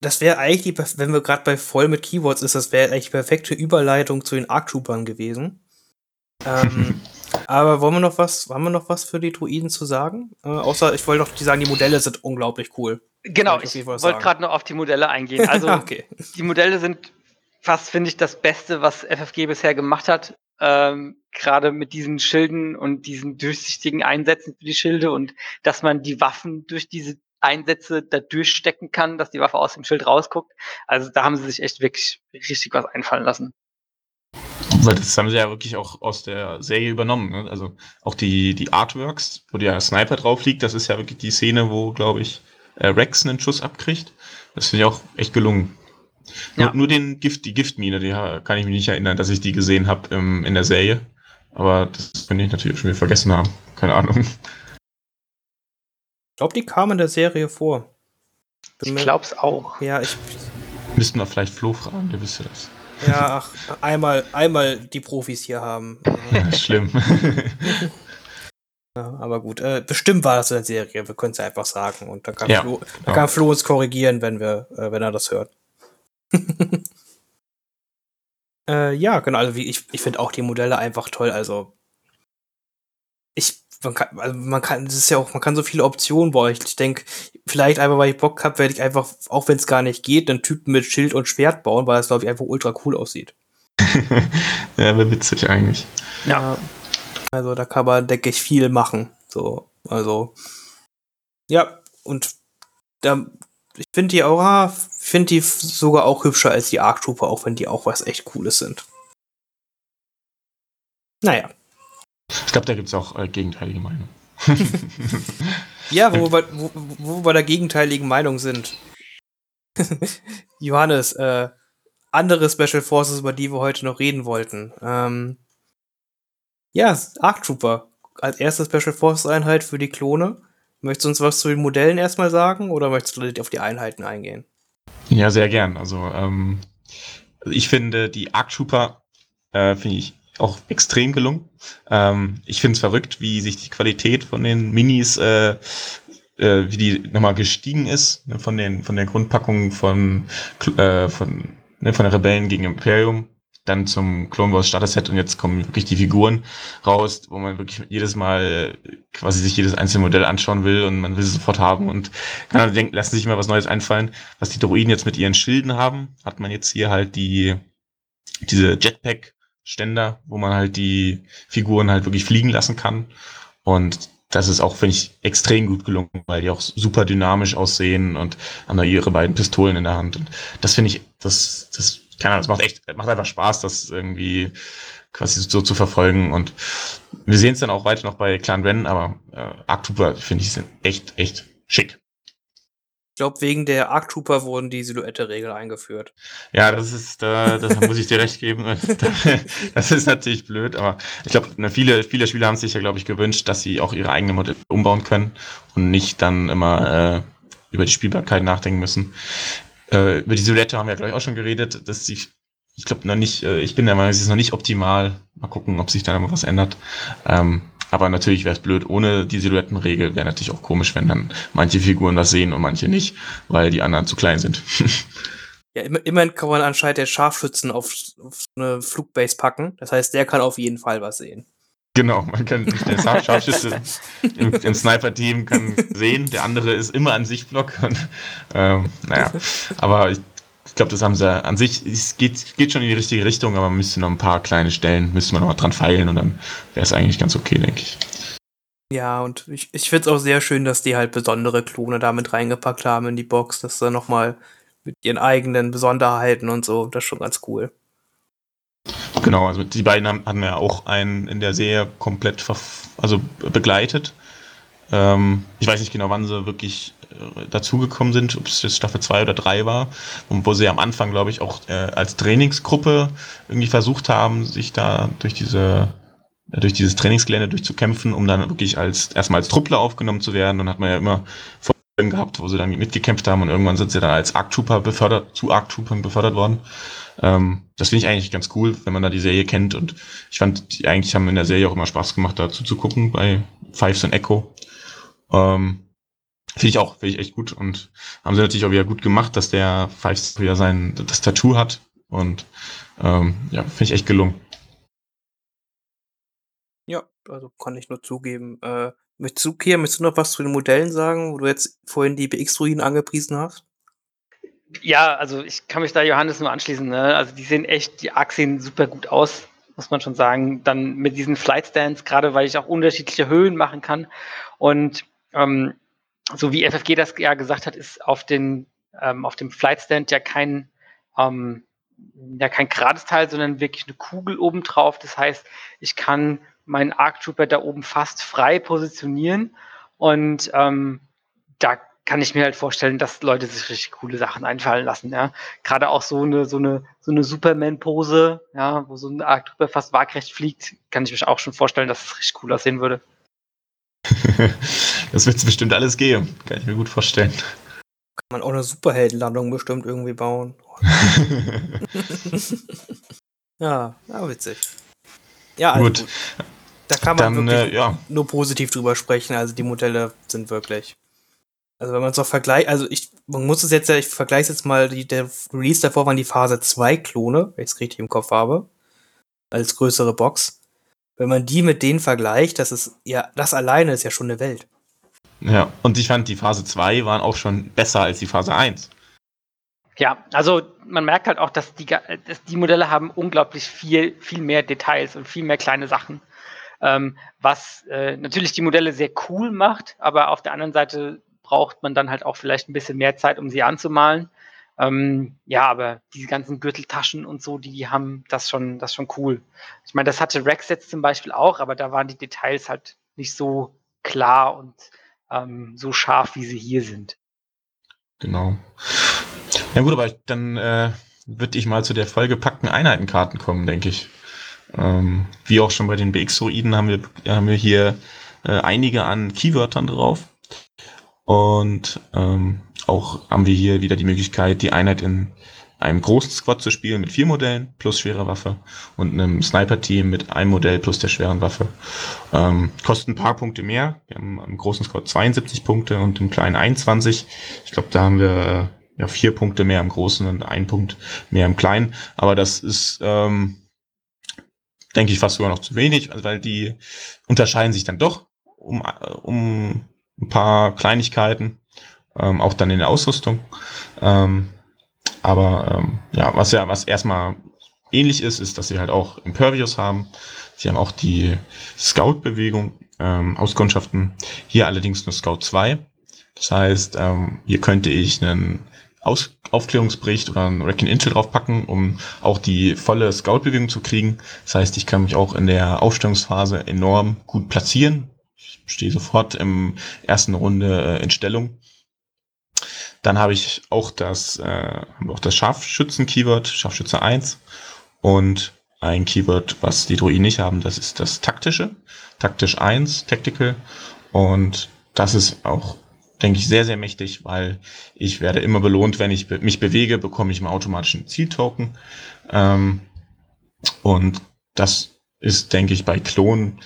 das wäre eigentlich, die, wenn wir gerade bei voll mit Keywords ist, das wäre eigentlich die perfekte Überleitung zu den Arc-Troopern gewesen. Ähm, aber wollen wir noch was, haben wir noch was für die Druiden zu sagen? Äh, außer, ich wollte noch die sagen, die Modelle sind unglaublich cool. Genau, ich, ich wollte gerade noch auf die Modelle eingehen. Also, okay. die Modelle sind fast, finde ich, das Beste, was FFG bisher gemacht hat. Ähm, gerade mit diesen Schilden und diesen durchsichtigen Einsätzen für die Schilde und dass man die Waffen durch diese Einsätze da durchstecken kann, dass die Waffe aus dem Schild rausguckt. Also da haben sie sich echt wirklich richtig was einfallen lassen. Weil das haben sie ja wirklich auch aus der Serie übernommen. Ne? Also auch die, die Artworks, wo der Sniper drauf liegt, das ist ja wirklich die Szene, wo, glaube ich, äh, Rex einen Schuss abkriegt. Das finde ich auch echt gelungen. Ja. Nur, nur, den Gift, die Giftmine, die kann ich mich nicht erinnern, dass ich die gesehen habe ähm, in der Serie. Aber das könnte ich natürlich schon wieder vergessen haben. Keine Ahnung. Ich glaube, die kam in der Serie vor. Bin ich glaub's auch. Ja, ich. Müssten wir vielleicht Flo fragen, der wüsste das. Ja, ach, einmal, einmal die Profis hier haben. Schlimm. ja, aber gut, äh, bestimmt war das in der Serie, wir können es ja einfach sagen. Und dann kann, ja, Flo, dann kann Flo uns korrigieren, wenn, wir, äh, wenn er das hört. äh, ja, genau, also wie, ich, ich finde auch die Modelle einfach toll. Also ich man kann, also man kann, das ist ja auch, man kann so viele Optionen bei euch. Ich denke, vielleicht einfach, weil ich Bock habe, werde ich einfach, auch wenn es gar nicht geht, einen Typen mit Schild und Schwert bauen, weil das, glaube ich, einfach ultra cool aussieht. ja, wäre witzig eigentlich. Ja. Also da kann man, denke ich, viel machen. So, also. Ja, und da, ich finde die Aura, finde die sogar auch hübscher als die Arc Trooper, auch wenn die auch was echt Cooles sind. Naja. Ich glaube, da gibt es auch äh, gegenteilige Meinungen. ja, wo wir, wo, wo wir bei der gegenteiligen Meinung sind. Johannes, äh, andere Special Forces, über die wir heute noch reden wollten. Ähm, ja, Arc Trooper als erste Special Forces Einheit für die Klone. Möchtest du uns was zu den Modellen erstmal sagen oder möchtest du auf die Einheiten eingehen? Ja, sehr gern. Also ähm, ich finde die Arc Trooper äh, finde ich auch extrem gelungen. Ähm, ich finde es verrückt, wie sich die Qualität von den Minis, äh, äh, wie die nochmal gestiegen ist, ne, von den von der Grundpackung von äh, von ne, von der Rebellen gegen Imperium dann zum Clone Wars Starter-Set und jetzt kommen wirklich die Figuren raus, wo man wirklich jedes Mal quasi sich jedes einzelne Modell anschauen will und man will sie sofort haben und kann dann denken, lassen sich mal was Neues einfallen. Was die Droiden jetzt mit ihren Schilden haben, hat man jetzt hier halt die, diese Jetpack-Ständer, wo man halt die Figuren halt wirklich fliegen lassen kann und das ist auch, finde ich, extrem gut gelungen, weil die auch super dynamisch aussehen und haben da ihre beiden Pistolen in der Hand. Und das finde ich, das, das keine Ahnung, es macht echt, macht einfach Spaß, das irgendwie quasi so zu verfolgen. Und wir sehen es dann auch weiter noch bei Clan Ren, aber äh, Arc Trooper, finde ich, sind echt, echt schick. Ich glaube, wegen der Arc Trooper wurden die Silhouette-Regel eingeführt. Ja, das ist, äh, das muss ich dir recht geben. das ist natürlich blöd, aber ich glaube, viele, viele Spieler haben sich ja, glaube ich, gewünscht, dass sie auch ihre eigene Modelle umbauen können und nicht dann immer äh, über die Spielbarkeit nachdenken müssen. Äh, über die Silhouette haben wir, glaube ich, auch schon geredet, dass sich, ich glaube noch nicht, äh, ich bin der Meinung, es ist noch nicht optimal. Mal gucken, ob sich da noch was ändert. Ähm, aber natürlich wäre es blöd, ohne die Silhouettenregel wäre natürlich auch komisch, wenn dann manche Figuren das sehen und manche nicht, weil die anderen zu klein sind. ja, immerhin kann man anscheinend der Scharfschützen auf, auf eine Flugbase packen. Das heißt, der kann auf jeden Fall was sehen. Genau, man kann der Scharfschütze im, im Sniper-Team kann sehen, der andere ist immer an Sichtblock. Und, ähm, naja, aber ich glaube, das haben sie an sich, es geht, geht schon in die richtige Richtung, aber man müsste noch ein paar kleine Stellen, müsste man noch mal dran feilen und dann wäre es eigentlich ganz okay, denke ich. Ja, und ich, ich finde es auch sehr schön, dass die halt besondere Klone damit reingepackt haben in die Box, dass da nochmal mit ihren eigenen Besonderheiten und so, das ist schon ganz cool. Genau, also die beiden haben, haben ja auch einen in der Serie komplett also begleitet. Ähm, ich weiß nicht genau, wann sie wirklich dazugekommen sind, ob es jetzt Staffel 2 oder 3 war, wo sie am Anfang, glaube ich, auch äh, als Trainingsgruppe irgendwie versucht haben, sich da durch diese äh, durch dieses Trainingsgelände durchzukämpfen, um dann wirklich als erstmal als Truppler aufgenommen zu werden. Und hat man ja immer Folgen gehabt, wo sie dann mitgekämpft haben und irgendwann sind sie dann als Arc Trooper befördert, zu Arc Troopern befördert worden. Ähm, das finde ich eigentlich ganz cool, wenn man da die Serie kennt. Und ich fand, die eigentlich haben in der Serie auch immer Spaß gemacht, dazu zu gucken bei Fives und Echo. Ähm, finde ich auch, finde ich echt gut. Und haben sie natürlich auch wieder gut gemacht, dass der Fives wieder sein, das Tattoo hat. Und ähm, ja, finde ich echt gelungen. Ja, also kann ich nur zugeben. Äh, möchtest du, Kia, möchtest du noch was zu den Modellen sagen, wo du jetzt vorhin die BX-Druiden angepriesen hast? Ja, also ich kann mich da Johannes nur anschließen. Ne? Also die sehen echt, die Arc sehen super gut aus, muss man schon sagen. Dann mit diesen Flight Stands, gerade weil ich auch unterschiedliche Höhen machen kann. Und ähm, so wie FFG das ja gesagt hat, ist auf, den, ähm, auf dem Flight Stand ja kein, ähm, ja kein gerades Teil, sondern wirklich eine Kugel obendrauf. Das heißt, ich kann meinen Arc Trooper da oben fast frei positionieren und ähm, da kann ich mir halt vorstellen, dass Leute sich richtig coole Sachen einfallen lassen, ja. Gerade auch so eine, so eine, so eine Superman-Pose, ja, wo so ein Arc fast waagrecht fliegt, kann ich mir auch schon vorstellen, dass es richtig cool aussehen würde. Das wird es bestimmt alles geben, kann ich mir gut vorstellen. Kann man auch eine Superheldenlandung bestimmt irgendwie bauen. ja, ja, witzig. Ja, also gut. gut. Da kann man Dann, wirklich äh, ja. nur positiv drüber sprechen. Also die Modelle sind wirklich also wenn man es auch vergleicht, also ich, man muss es jetzt ja, ich vergleiche jetzt mal, die, der Release davor waren die Phase 2 Klone, wenn ich es richtig im Kopf habe, als größere Box. Wenn man die mit denen vergleicht, das ist, ja, das alleine ist ja schon eine Welt. Ja, und ich fand, die Phase 2 waren auch schon besser als die Phase 1. Ja, also man merkt halt auch, dass die, dass die Modelle haben unglaublich viel, viel mehr Details und viel mehr kleine Sachen, ähm, was äh, natürlich die Modelle sehr cool macht, aber auf der anderen Seite braucht man dann halt auch vielleicht ein bisschen mehr Zeit, um sie anzumalen. Ähm, ja, aber diese ganzen Gürteltaschen und so, die haben das schon, das schon cool. Ich meine, das hatte Rex jetzt zum Beispiel auch, aber da waren die Details halt nicht so klar und ähm, so scharf, wie sie hier sind. Genau. Ja gut, aber dann äh, würde ich mal zu der vollgepackten Einheitenkarten kommen, denke ich. Ähm, wie auch schon bei den BX-Droiden haben wir, haben wir hier äh, einige an Keywörtern drauf. Und ähm, auch haben wir hier wieder die Möglichkeit, die Einheit in einem großen Squad zu spielen mit vier Modellen plus schwerer Waffe und einem Sniper-Team mit einem Modell plus der schweren Waffe. Ähm, kosten ein paar Punkte mehr. Wir haben im großen Squad 72 Punkte und im kleinen 21. Ich glaube, da haben wir ja vier Punkte mehr im großen und ein Punkt mehr im kleinen. Aber das ist, ähm, denke ich, fast sogar noch zu wenig, weil die unterscheiden sich dann doch um, um ein paar Kleinigkeiten, ähm, auch dann in der Ausrüstung. Ähm, aber ähm, ja, was ja, was erstmal ähnlich ist, ist, dass sie halt auch Impervious haben. Sie haben auch die Scout-Bewegung, ähm, Auskundschaften. Hier allerdings nur Scout 2. Das heißt, ähm, hier könnte ich einen Aus Aufklärungsbericht oder ein Wrecking Intel draufpacken, um auch die volle Scout-Bewegung zu kriegen. Das heißt, ich kann mich auch in der Aufstellungsphase enorm gut platzieren, stehe sofort im ersten Runde äh, in Stellung. Dann habe ich auch das, äh, auch das Scharfschützen-Keyword, Scharfschütze 1 und ein Keyword, was die Druiden nicht haben, das ist das taktische, taktisch 1, Tactical. Und das ist auch, denke ich, sehr, sehr mächtig, weil ich werde immer belohnt, wenn ich be mich bewege, bekomme ich einen automatischen Zieltoken. Ähm, und das ist, denke ich, bei Klonen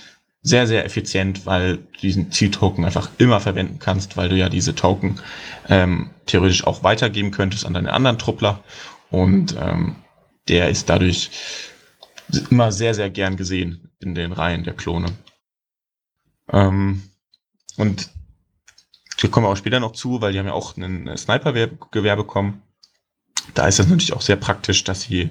sehr, sehr effizient, weil du diesen Zieltoken einfach immer verwenden kannst, weil du ja diese Token ähm, theoretisch auch weitergeben könntest an deine anderen Truppler. Und ähm, der ist dadurch immer sehr, sehr gern gesehen in den Reihen der Klone. Ähm, und wir kommen auch später noch zu, weil die haben ja auch ein Sniper-Gewehr bekommen. Da ist es natürlich auch sehr praktisch, dass sie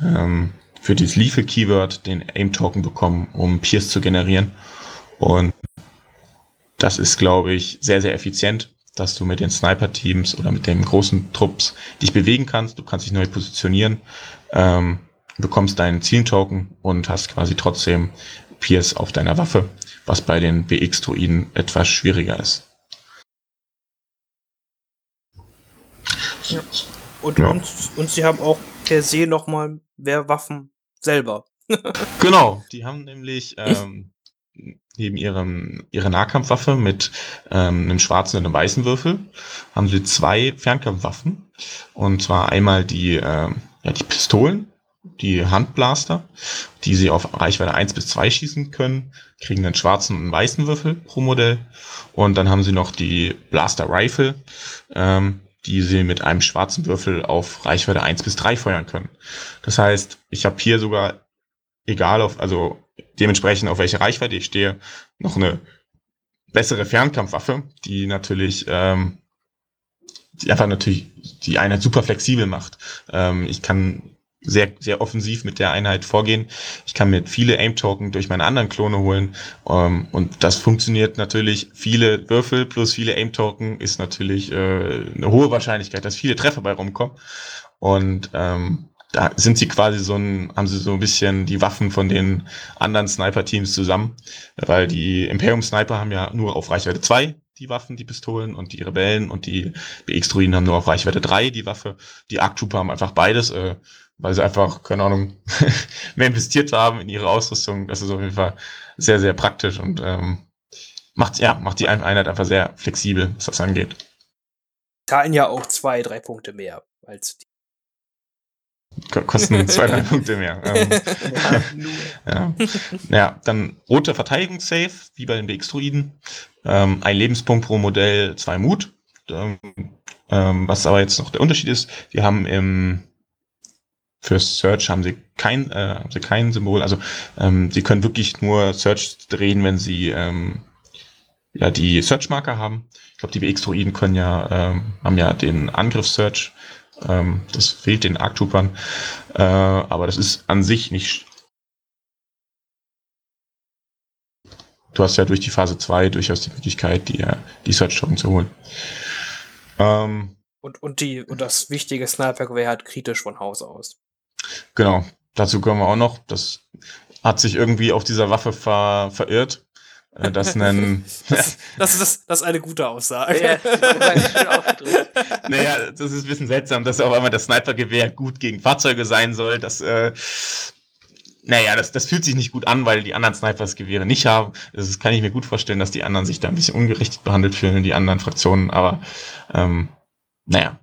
ähm, für dieses Lethal-Keyword den Aim-Token bekommen, um Pierce zu generieren. Und das ist, glaube ich, sehr, sehr effizient, dass du mit den Sniper-Teams oder mit den großen Trupps dich bewegen kannst. Du kannst dich neu positionieren, ähm, bekommst deinen Ziel-Token und hast quasi trotzdem Pierce auf deiner Waffe, was bei den BX-Druiden etwas schwieriger ist. Ja. Und, ja. und, und sie haben auch per se nochmal mehr Waffen selber. genau, die haben nämlich ähm, neben ihrem, ihrer Nahkampfwaffe mit ähm, einem schwarzen und einem weißen Würfel haben sie zwei Fernkampfwaffen. Und zwar einmal die, ähm, ja, die Pistolen, die Handblaster, die sie auf Reichweite 1 bis 2 schießen können, kriegen einen schwarzen und einen weißen Würfel pro Modell. Und dann haben sie noch die Blaster Rifle, ähm, die sie mit einem schwarzen Würfel auf Reichweite 1 bis 3 feuern können. Das heißt, ich habe hier sogar, egal auf, also dementsprechend auf welche Reichweite ich stehe, noch eine bessere Fernkampfwaffe, die natürlich, ähm, die einfach natürlich die Einheit super flexibel macht. Ähm, ich kann sehr, sehr offensiv mit der Einheit vorgehen. Ich kann mir viele Aim-Token durch meine anderen Klone holen. Ähm, und das funktioniert natürlich. Viele Würfel plus viele Aim-Token ist natürlich äh, eine hohe Wahrscheinlichkeit, dass viele Treffer bei rumkommen. Und ähm, da sind sie quasi so ein, haben sie so ein bisschen die Waffen von den anderen Sniper-Teams zusammen. Weil die Imperium-Sniper haben ja nur auf Reichweite 2 die Waffen, die Pistolen und die Rebellen und die BX-Druiden haben nur auf Reichweite 3 die Waffe. Die Arc-Trooper haben einfach beides. Äh, weil sie einfach, keine Ahnung, mehr investiert haben in ihre Ausrüstung. Das ist auf jeden Fall sehr, sehr praktisch und ähm, macht, ja, macht die Einheit einfach sehr flexibel, was das angeht. Zahlen ja auch zwei, drei Punkte mehr als die. Kosten zwei, drei Punkte mehr. Ähm, ja, ja, dann rote Verteidigungssafe, wie bei den BX-Druiden. Ähm, ein Lebenspunkt pro Modell, zwei Mut. Ähm, ähm, was aber jetzt noch der Unterschied ist, wir haben im für Search haben sie kein, äh, haben sie kein Symbol. Also ähm, sie können wirklich nur Search drehen, wenn sie ähm, ja die Search-Marker haben. Ich glaube, die BX-Druiden können ja, ähm, haben ja den Angriff-Search Ähm, das fehlt den Arctroopern. Äh, aber das ist an sich nicht. Du hast ja durch die Phase 2 durchaus die Möglichkeit, die, die Search-Token zu holen. Ähm, und, und, die, und das wichtige Sniper-Gewehr hat kritisch von Haus aus. Genau, dazu kommen wir auch noch. Das hat sich irgendwie auf dieser Waffe ver, verirrt. Äh, das nennen. das, das, ist, das ist eine gute Aussage. Ja, das naja, das ist ein bisschen seltsam, dass auf einmal das Snipergewehr gut gegen Fahrzeuge sein soll. Das, äh, naja, das, das fühlt sich nicht gut an, weil die anderen Snipers Gewehre nicht haben. Das kann ich mir gut vorstellen, dass die anderen sich da ein bisschen ungerecht behandelt fühlen, die anderen Fraktionen. Aber ähm, naja,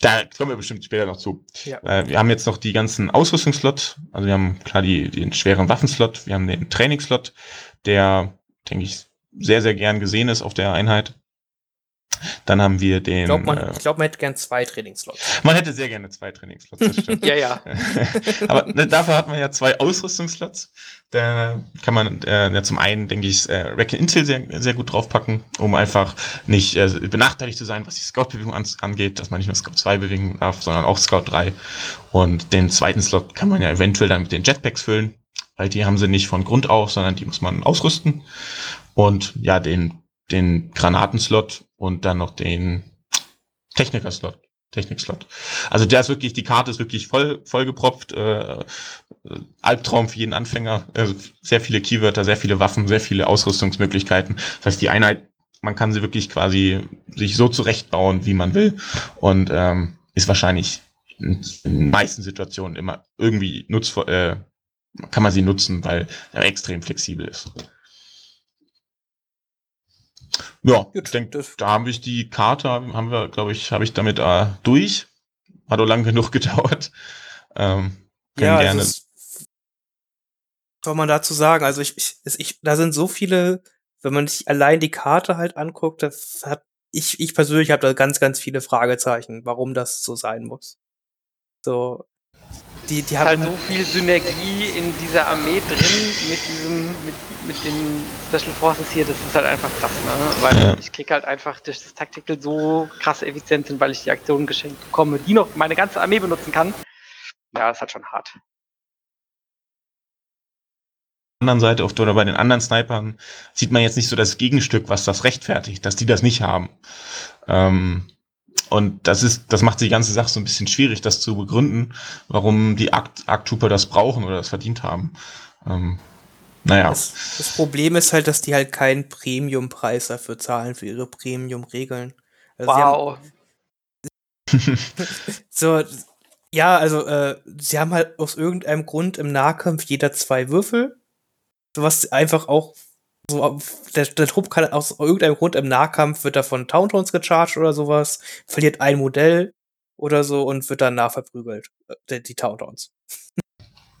da kommen wir bestimmt später noch zu. Ja. Äh, wir haben jetzt noch die ganzen Ausrüstungsslot. Also wir haben klar die, den schweren Waffenslot, wir haben den Trainingsslot, der, denke ich, sehr, sehr gern gesehen ist auf der Einheit. Dann haben wir den. Ich glaube, man, äh, glaub, man hätte gern zwei Trainingsslots. Man hätte sehr gerne zwei Trainingsslots, das stimmt. ja, ja. Aber ne, dafür hat man ja zwei Ausrüstungsslots. Da kann man äh, ja zum einen, denke ich, äh, Rack Intel sehr, sehr gut draufpacken, um einfach nicht äh, benachteiligt zu sein, was die Scout-Bewegung an, angeht, dass man nicht nur Scout 2 bewegen darf, sondern auch Scout 3. Und den zweiten Slot kann man ja eventuell dann mit den Jetpacks füllen, weil die haben sie nicht von Grund auf, sondern die muss man ausrüsten. Und ja, den, den Granatenslot und dann noch den Techniker-Slot. Technik-Slot. Also der ist wirklich, die Karte ist wirklich voll, vollgepropft. Äh, Albtraum für jeden Anfänger. Also sehr viele Keywörter, sehr viele Waffen, sehr viele Ausrüstungsmöglichkeiten. Das heißt, die Einheit, man kann sie wirklich quasi sich so zurechtbauen, wie man will. Und ähm, ist wahrscheinlich in, in den meisten Situationen immer irgendwie nutzvoll, äh, kann man sie nutzen, weil er extrem flexibel ist. Ja, Gut, ich denke, da haben wir die Karte, haben wir, glaube ich, habe ich damit äh, durch. Hat auch lang genug gedauert. Ähm, ja, also gerne. was soll man dazu sagen? Also ich, ich, ich, da sind so viele, wenn man sich allein die Karte halt anguckt, das hat ich, ich persönlich habe da ganz, ganz viele Fragezeichen, warum das so sein muss. So, die, die haben halt so viel Synergie in dieser Armee drin mit diesem, mit, mit den Special Forces hier, das ist halt einfach krass, ne? Weil ja. ich krieg halt einfach durch das Tactical so krass effizient hin, weil ich die Aktionen geschenkt bekomme, die noch meine ganze Armee benutzen kann. Ja, ist halt schon hart. anderen Seite oft oder bei den anderen Snipern sieht man jetzt nicht so das Gegenstück, was das rechtfertigt, dass die das nicht haben. Ähm, und das ist, das macht die ganze Sache so ein bisschen schwierig, das zu begründen, warum die Akt, Trooper das brauchen oder das verdient haben. Ähm, naja. Das, das, Problem ist halt, dass die halt keinen Premium-Preis dafür zahlen für ihre Premium-Regeln. Also wow. so, ja, also äh, sie haben halt aus irgendeinem Grund im Nahkampf jeder zwei Würfel, was einfach auch so, der, der Trupp kann aus irgendeinem Grund im Nahkampf wird er von Tauntons gecharged oder sowas, verliert ein Modell oder so und wird dann nachverprügelt, äh, die, die Tauntons.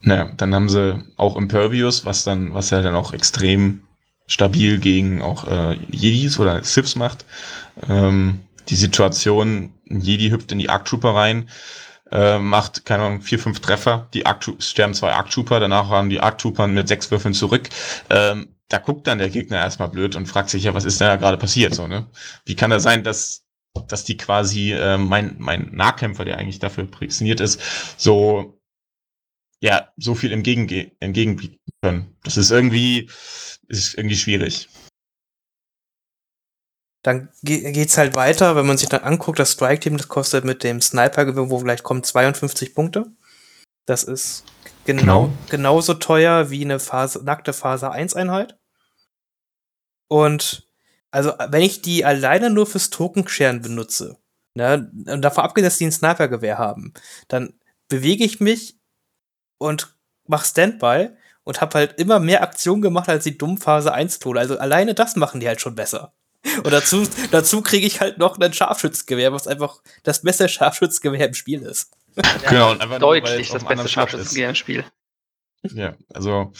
Naja, dann haben sie auch Impervious, was dann, was ja dann auch extrem stabil gegen auch äh, Jedis oder Siths macht. Ähm, die Situation, ein Jedi hüpft in die Arc Trooper rein, äh, macht, keine Ahnung, vier, fünf Treffer, die Arc sterben zwei Arc Trooper, danach waren die Arc Trooper mit sechs Würfeln zurück. Ähm, da guckt dann der Gegner erstmal blöd und fragt sich ja, was ist denn da gerade passiert, so, ne? Wie kann das sein, dass, dass die quasi, äh, mein, mein Nahkämpfer, der eigentlich dafür prädestiniert ist, so, ja, so viel entgegen, entgegenbieten können? Das ist irgendwie, ist irgendwie schwierig. Dann geht's halt weiter, wenn man sich dann anguckt, das Strike-Team, das kostet mit dem Sniper-Gewinn, wo vielleicht kommen 52 Punkte. Das ist genau, genau. genauso teuer wie eine Phase, nackte Phase 1 Einheit. Und also, wenn ich die alleine nur fürs Token-Sharen benutze, ne, und davon abgesehen, dass die ein Sniper-Gewehr haben, dann bewege ich mich und mach Standby und hab halt immer mehr Aktionen gemacht als die Dummphase 1 Tode. Also alleine das machen die halt schon besser. Und dazu, dazu kriege ich halt noch ein Scharfschützgewehr, was einfach das beste Scharfschützgewehr im Spiel ist. genau, und einfach deutlich nur, das beste Scharfschützgewehr im Spiel. Ja, also,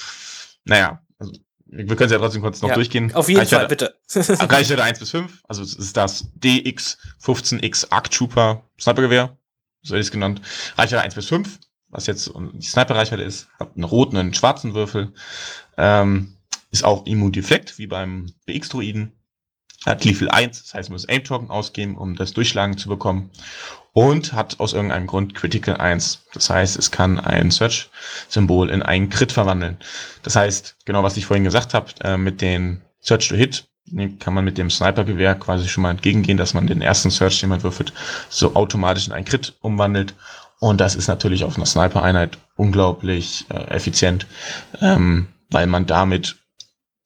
naja, also wir können es ja trotzdem kurz noch ja, durchgehen. Auf jeden Reichweite, Fall, bitte. Reichweite 1 bis 5, also es ist das DX15X Arc Trooper Snipergewehr, so hätte ich es genannt. Reichweite 1 bis 5, was jetzt die Sniper-Reichweite ist, hat einen roten und einen schwarzen Würfel. Ähm, ist auch Immundeflekt, wie beim BX-Druiden. hat Level 1, das heißt, muss Aim-Token ausgeben, um das Durchschlagen zu bekommen. Und hat aus irgendeinem Grund Critical 1. Das heißt, es kann ein Search-Symbol in einen Crit verwandeln. Das heißt, genau was ich vorhin gesagt habe, äh, mit den Search to Hit kann man mit dem Sniper-Gewehr quasi schon mal entgegengehen, dass man den ersten Search, den man würfelt, so automatisch in einen Crit umwandelt. Und das ist natürlich auf einer Sniper-Einheit unglaublich äh, effizient, ähm, weil man damit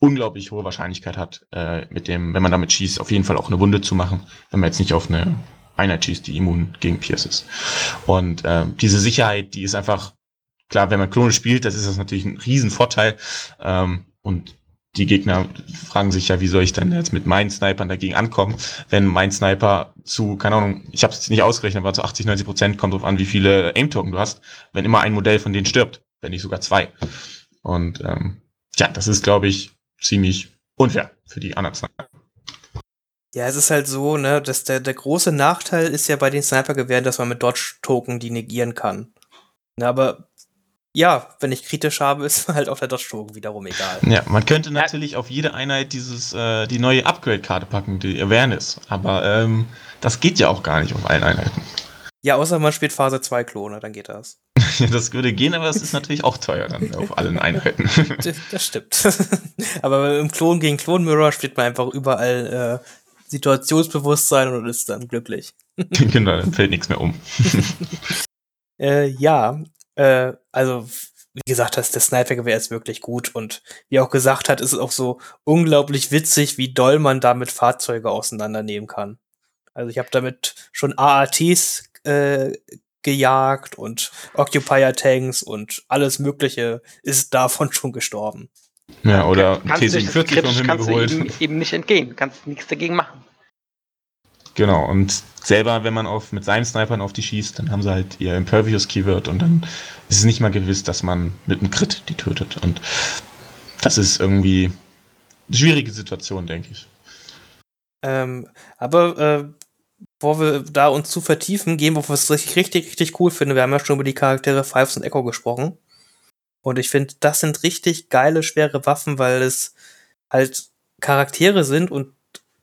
unglaublich hohe Wahrscheinlichkeit hat, äh, mit dem, wenn man damit schießt, auf jeden Fall auch eine Wunde zu machen, wenn man jetzt nicht auf eine Einheit schießt, die immun gegen Pierce ist. Und äh, diese Sicherheit, die ist einfach, klar, wenn man Klone spielt, das ist das natürlich ein Riesenvorteil. Ähm, und die Gegner fragen sich ja, wie soll ich denn jetzt mit meinen Snipern dagegen ankommen, wenn mein Sniper zu, keine Ahnung, ich habe es nicht ausgerechnet, aber zu 80, 90 Prozent kommt drauf an, wie viele Aim-Token du hast, wenn immer ein Modell von denen stirbt, wenn nicht sogar zwei. Und ähm, ja, das ist, glaube ich, ziemlich unfair für die anderen Sniper. Ja, es ist halt so, ne, dass der, der große Nachteil ist ja bei den Sniper-Gewehren, dass man mit Dodge-Token die negieren kann. Na, aber ja, wenn ich kritisch habe, ist halt auch der Dodge-Token wiederum egal. Ja, man könnte natürlich auf jede Einheit dieses, äh, die neue Upgrade-Karte packen, die Awareness. Aber ähm, das geht ja auch gar nicht auf allen Einheiten. Ja, außer man spielt Phase 2 Klone, dann geht das. das würde gehen, aber es ist natürlich auch teuer dann auf allen Einheiten. das stimmt. aber im Klon gegen Klon Mirror spielt man einfach überall äh, Situationsbewusstsein und ist dann glücklich. genau, dann fällt nichts mehr um. äh, ja, äh, also wie gesagt hast, der Sniper-Gewehr ist wirklich gut und wie auch gesagt hat, ist es auch so unglaublich witzig, wie doll man damit Fahrzeuge auseinandernehmen kann. Also ich habe damit schon AATs äh, gejagt und Occupier-Tanks und alles Mögliche ist davon schon gestorben. Ja, oder T-47 vom Himmel geholt. Eben, eben nicht entgehen, kannst nichts dagegen machen. Genau, und selber, wenn man auf, mit seinen Snipern auf die schießt, dann haben sie halt ihr Impervious-Keyword und dann ist es nicht mal gewiss, dass man mit einem Crit die tötet. Und das ist irgendwie eine schwierige Situation, denke ich. Ähm, aber äh, bevor wir da uns zu vertiefen, gehen wir auf was ich richtig, richtig cool finde. Wir haben ja schon über die Charaktere Fives und Echo gesprochen. Und ich finde, das sind richtig geile, schwere Waffen, weil es halt Charaktere sind und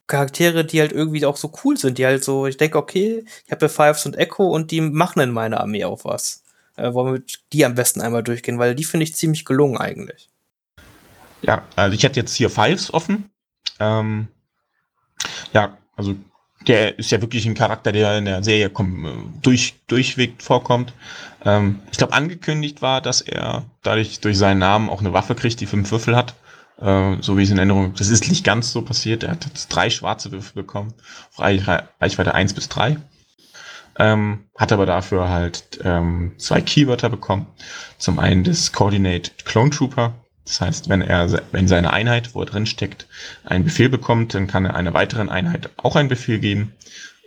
Charaktere, die halt irgendwie auch so cool sind, die halt so, ich denke, okay, ich habe ja Fives und Echo und die machen in meiner Armee auch was. Äh, wollen wir die am besten einmal durchgehen, weil die finde ich ziemlich gelungen eigentlich. Ja, also ich hätte jetzt hier Fives offen. Ähm, ja, also der ist ja wirklich ein Charakter, der in der Serie durch, durchweg vorkommt. Ähm, ich glaube, angekündigt war, dass er dadurch durch seinen Namen auch eine Waffe kriegt, die fünf Würfel hat. Äh, so wie ich es in Erinnerung, das ist nicht ganz so passiert. Er hat jetzt drei schwarze Würfel bekommen, Reichweite 1 bis 3. Ähm, hat aber dafür halt ähm, zwei Keywörter bekommen. Zum einen das Coordinate Clone Trooper. Das heißt, wenn er wenn seine Einheit, wo er drin steckt, einen Befehl bekommt, dann kann er einer weiteren Einheit auch einen Befehl geben.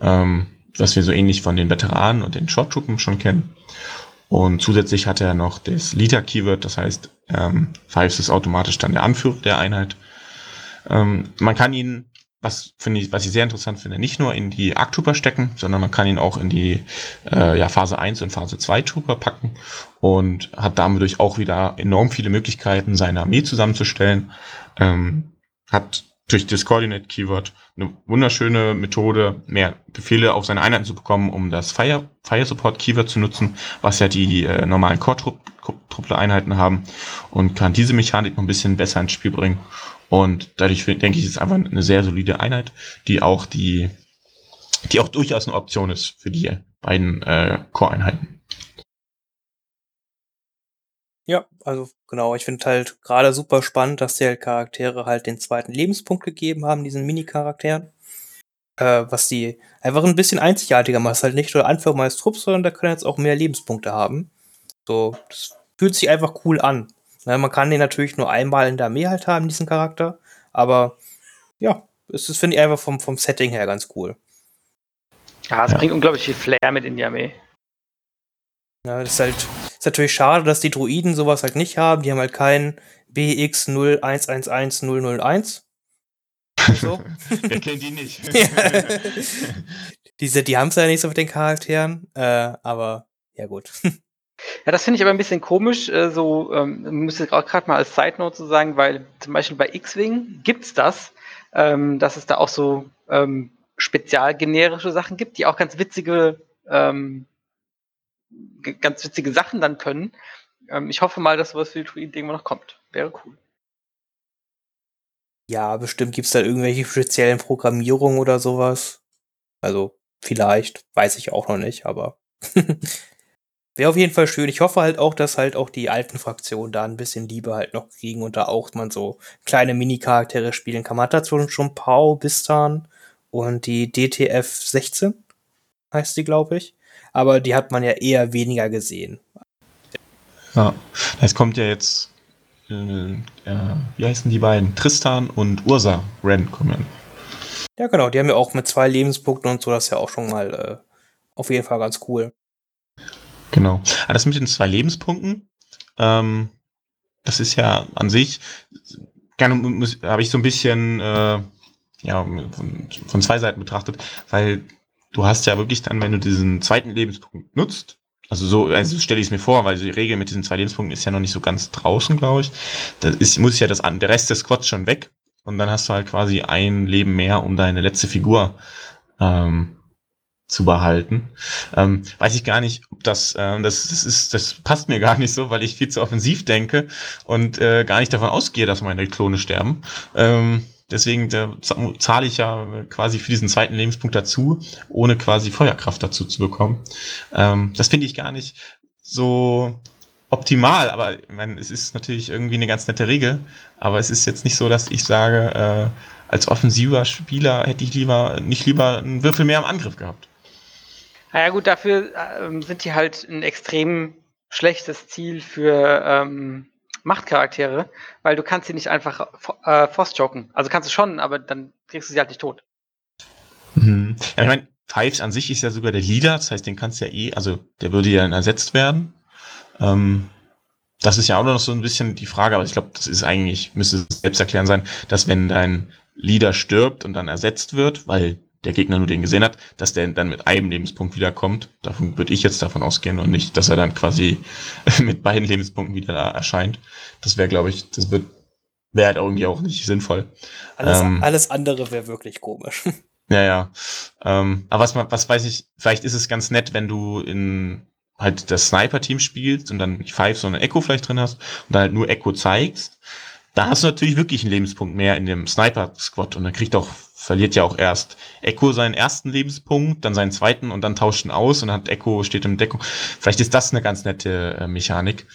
Ähm, was wir so ähnlich von den Veteranen und den Short Troopern schon kennen. Und zusätzlich hat er noch das Leader-Keyword, das heißt, ähm, Fives ist automatisch dann der Anführer der Einheit. Ähm, man kann ihn, was finde ich, was ich sehr interessant finde, nicht nur in die Arc-Trooper stecken, sondern man kann ihn auch in die äh, ja, Phase 1 und Phase 2 Trooper packen und hat damit auch wieder enorm viele Möglichkeiten, seine Armee zusammenzustellen. Ähm, hat durch das Coordinate Keyword eine wunderschöne Methode, mehr Befehle auf seine Einheiten zu bekommen, um das Fire, Fire Support Keyword zu nutzen, was ja die äh, normalen Core-Truppler-Einheiten haben und kann diese Mechanik noch ein bisschen besser ins Spiel bringen. Und dadurch denke ich, ist einfach eine sehr solide Einheit, die auch die, die auch durchaus eine Option ist für die beiden äh, Core-Einheiten. Ja, also genau, ich finde halt gerade super spannend, dass die halt Charaktere halt den zweiten Lebenspunkt gegeben haben, diesen Mini-Charakteren. Äh, was die einfach ein bisschen einzigartiger macht. Halt nicht nur Anführer meines Trupps, sondern der kann jetzt auch mehr Lebenspunkte haben. So, das fühlt sich einfach cool an. Na, man kann den natürlich nur einmal in der Armee halt haben, diesen Charakter. Aber ja, es ist, finde ich, einfach vom, vom Setting her ganz cool. Ja, es ja. bringt unglaublich viel Flair mit in die Armee. Ja, das ist halt ist natürlich schade, dass die Druiden sowas halt nicht haben. Die haben halt keinen BX0111001. So. Wer kennt die nicht? Diese, die haben es ja nicht so mit den Charakteren, äh, aber ja gut. Ja, das finde ich aber ein bisschen komisch, äh, so, ähm, müsste auch gerade mal als Side Note so sagen, weil zum Beispiel bei X-Wing gibt's das, ähm, dass es da auch so ähm, spezialgenerische Sachen gibt, die auch ganz witzige, ähm, ganz witzige Sachen dann können. Ähm, ich hoffe mal, dass sowas für die Druiden irgendwann noch kommt. Wäre cool. Ja, bestimmt gibt's da irgendwelche speziellen Programmierungen oder sowas. Also, vielleicht, weiß ich auch noch nicht, aber wäre auf jeden Fall schön. Ich hoffe halt auch, dass halt auch die alten Fraktionen da ein bisschen Liebe halt noch kriegen und da auch man so kleine Mini-Charaktere spielen kann. Man hat dazu schon Pau, Bistan und die DTF 16 heißt die, glaube ich. Aber die hat man ja eher weniger gesehen. Ja, es kommt ja jetzt, äh, äh, wie heißen die beiden? Tristan und Ursa Ren kommen. Ja, genau, die haben ja auch mit zwei Lebenspunkten und so, das ist ja auch schon mal äh, auf jeden Fall ganz cool. Genau. Aber das mit den zwei Lebenspunkten, ähm, das ist ja an sich, gerne habe ich so ein bisschen äh, ja, von, von zwei Seiten betrachtet, weil du hast ja wirklich dann, wenn du diesen zweiten Lebenspunkt nutzt, also so also stelle ich es mir vor, weil die Regel mit diesen zwei Lebenspunkten ist ja noch nicht so ganz draußen, glaube ich. Da ist, muss ja das an, der Rest des Squads schon weg und dann hast du halt quasi ein Leben mehr, um deine letzte Figur ähm, zu behalten. Ähm, weiß ich gar nicht, ob das, äh, das, das ist, das passt mir gar nicht so, weil ich viel zu offensiv denke und äh, gar nicht davon ausgehe, dass meine Klone sterben. Ähm, deswegen zahle ich ja quasi für diesen zweiten Lebenspunkt dazu, ohne quasi Feuerkraft dazu zu bekommen. Ähm, das finde ich gar nicht so optimal, aber ich meine, es ist natürlich irgendwie eine ganz nette Regel, aber es ist jetzt nicht so, dass ich sage, äh, als offensiver Spieler hätte ich lieber nicht lieber einen Würfel mehr im Angriff gehabt. Naja gut, dafür ähm, sind die halt ein extrem schlechtes Ziel für ähm, Machtcharaktere, weil du kannst sie nicht einfach äh, Force-joken. Also kannst du schon, aber dann kriegst du sie halt nicht tot. Mhm. Ja, ich meine, Fives an sich ist ja sogar der Leader, das heißt, den kannst du ja eh, also der würde ja dann ersetzt werden. Ähm, das ist ja auch noch so ein bisschen die Frage, aber ich glaube, das ist eigentlich, müsste selbst erklären sein, dass wenn dein Leader stirbt und dann ersetzt wird, weil der Gegner nur den gesehen hat, dass der dann mit einem Lebenspunkt wiederkommt. Davon würde ich jetzt davon ausgehen und nicht, dass er dann quasi mit beiden Lebenspunkten wieder da erscheint. Das wäre, glaube ich, das wird wäre halt irgendwie auch nicht sinnvoll. Alles, ähm, alles andere wäre wirklich komisch. Ja, ja. Ähm, aber was, was weiß ich, vielleicht ist es ganz nett, wenn du in halt das Sniper-Team spielst und dann nicht Five, sondern Echo vielleicht drin hast und dann halt nur Echo zeigst. Da hast du natürlich wirklich einen Lebenspunkt mehr in dem Sniper-Squad und dann kriegt auch verliert ja auch erst Echo seinen ersten Lebenspunkt, dann seinen zweiten und dann tauscht ihn aus und hat Echo steht in Deckung. Vielleicht ist das eine ganz nette äh, Mechanik.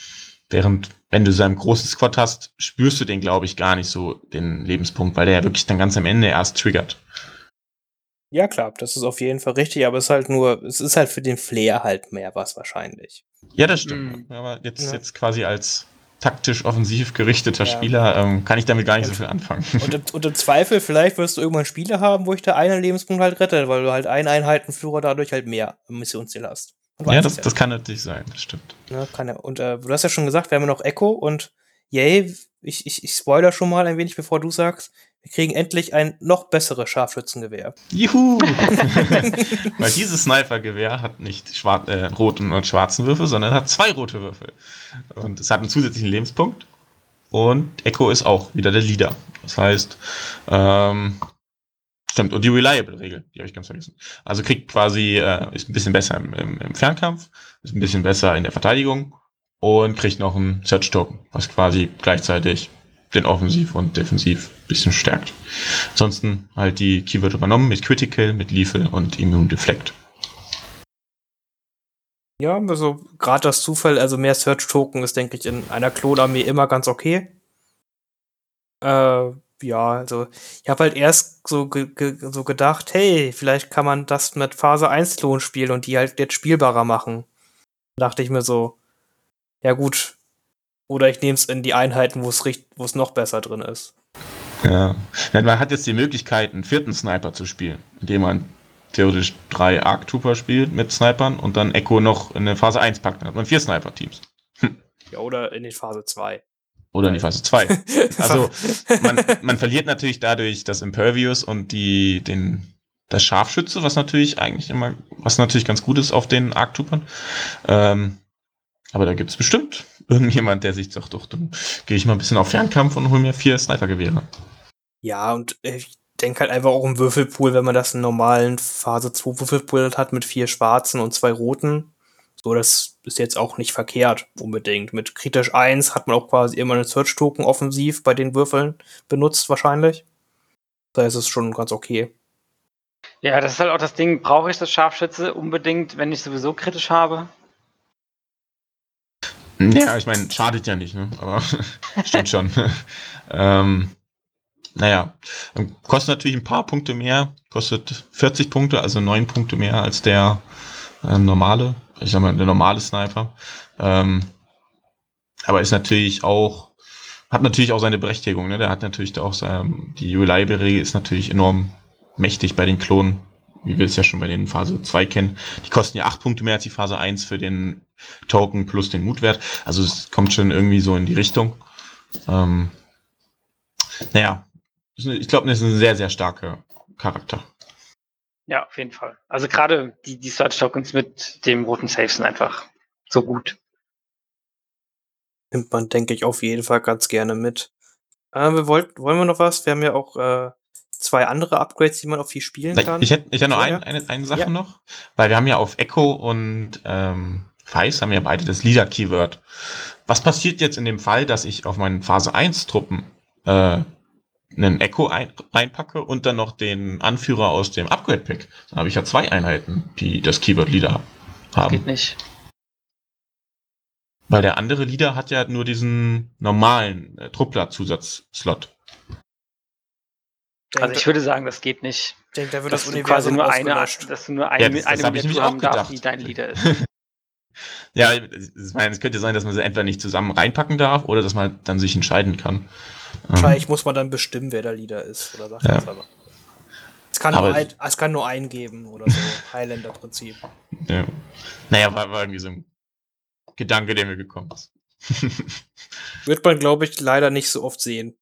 Während, wenn du so einen großen Squad hast, spürst du den, glaube ich, gar nicht so, den Lebenspunkt, weil der ja wirklich dann ganz am Ende erst triggert. Ja, klar, das ist auf jeden Fall richtig, aber es ist halt nur, es ist halt für den Flair halt mehr was wahrscheinlich. Ja, das stimmt. Mhm. Aber jetzt, ja. jetzt quasi als taktisch offensiv gerichteter ja. Spieler, ähm, kann ich damit gar nicht und, so viel anfangen. Und im, und im, Zweifel, vielleicht wirst du irgendwann Spiele haben, wo ich da einen Lebenspunkt halt rette, weil du halt einen Einheitenführer dadurch halt mehr Missionsziel hast. Ja, das, ja das kann natürlich sein, das stimmt. Ja, kann ja. Und äh, du hast ja schon gesagt, wir haben ja noch Echo und yay, ich, ich, ich spoiler schon mal ein wenig, bevor du sagst, wir kriegen endlich ein noch besseres Scharfschützengewehr. Juhu! Weil dieses Snipergewehr hat nicht äh, roten und schwarzen Würfel, sondern hat zwei rote Würfel. Und es hat einen zusätzlichen Lebenspunkt. Und Echo ist auch wieder der Leader. Das heißt, ähm, stimmt, und die Reliable-Regel, die habe ich ganz vergessen. Also kriegt quasi, äh, ist ein bisschen besser im, im, im Fernkampf, ist ein bisschen besser in der Verteidigung und kriegt noch einen Search-Token, was quasi gleichzeitig den Offensiv und Defensiv bisschen stärkt. Ansonsten halt die Keyword übernommen mit Critical, mit Lethal und Immune Deflect. Ja, also gerade das Zufall, also mehr Search-Token ist, denke ich, in einer Klonarmee immer ganz okay. Äh, ja, also ich habe halt erst so, ge ge so gedacht, hey, vielleicht kann man das mit Phase 1 Klon spielen und die halt jetzt spielbarer machen. Da dachte ich mir so, ja gut, oder ich nehme es in die Einheiten, wo es noch besser drin ist. Ja. Man hat jetzt die Möglichkeit, einen vierten Sniper zu spielen, indem man theoretisch drei Arc Trooper spielt mit Snipern und dann Echo noch in der Phase 1 packt. Dann hat man vier Sniper-Teams. Hm. Ja, oder in die Phase 2. Oder in die Phase 2. also man, man verliert natürlich dadurch das Impervious und die, den, das Scharfschütze, was natürlich eigentlich immer, was natürlich ganz gut ist auf den Arc Troopern. Ähm, Aber da gibt es bestimmt irgendjemand, der sich sagt, doch, dann gehe ich mal ein bisschen auf Fernkampf und hole mir vier Snipergewehre. Ja, und ich denke halt einfach auch im Würfelpool, wenn man das einen normalen Phase 2 Würfelpool hat mit vier schwarzen und zwei roten. So, das ist jetzt auch nicht verkehrt unbedingt. Mit kritisch 1 hat man auch quasi immer einen Search-Token offensiv bei den Würfeln benutzt wahrscheinlich. Da ist es schon ganz okay. Ja, das ist halt auch das Ding, brauche ich das Scharfschütze unbedingt, wenn ich sowieso kritisch habe? Ja, ich meine, schadet ja nicht, ne? Aber stimmt schon. ähm, naja, kostet natürlich ein paar Punkte mehr, kostet 40 Punkte, also 9 Punkte mehr als der äh, normale, ich sag mal, der normale Sniper. Ähm, aber ist natürlich auch, hat natürlich auch seine Berechtigung, ne? Der hat natürlich auch sein, die Reliability ist natürlich enorm mächtig bei den Klonen, wie wir es ja schon bei den Phase 2 kennen. Die kosten ja 8 Punkte mehr als die Phase 1 für den Token plus den Mutwert. Also es kommt schon irgendwie so in die Richtung. Ähm, naja, ich glaube, das ist ein sehr, sehr starker Charakter. Ja, auf jeden Fall. Also gerade die, die Search Tokens mit dem roten Safe sind einfach so gut. Nimmt man, denke ich, auf jeden Fall ganz gerne mit. Äh, wir wollt, wollen wir noch was? Wir haben ja auch äh, zwei andere Upgrades, die man auf viel spielen kann. Ich hätte ich hätt noch ein, eine, eine Sache ja. noch, weil wir haben ja auf Echo und ähm, Feis haben ja beide das Leader-Keyword. Was passiert jetzt in dem Fall, dass ich auf meinen Phase 1 Truppen äh, einen Echo ein, reinpacke und dann noch den Anführer aus dem Upgrade-Pack? Dann habe ich ja zwei Einheiten, die das Keyword Leader haben. Geht nicht. Weil der andere Leader hat ja nur diesen normalen äh, Truppler-Zusatz-Slot. Also ich würde sagen, das geht nicht. Ich denke, da wird dass das du quasi nur eine, dass du nur eine, Ja, das- das eine hab ich Miniatur haben darfst, die dein Leader ist. Ja, ich meine, es könnte sein, dass man sie entweder nicht zusammen reinpacken darf oder dass man dann sich entscheiden kann. Ähm, Wahrscheinlich muss man dann bestimmen, wer der Leader ist. Oder sagt Ja. das aber. Es kann, Aber- nur ein, es kann nur einen geben oder so. Highlander-Prinzip. ja. Naja, war, war irgendwie so ein Gedanke, der mir gekommen ist. Wird man, glaube ich, leider nicht so oft sehen.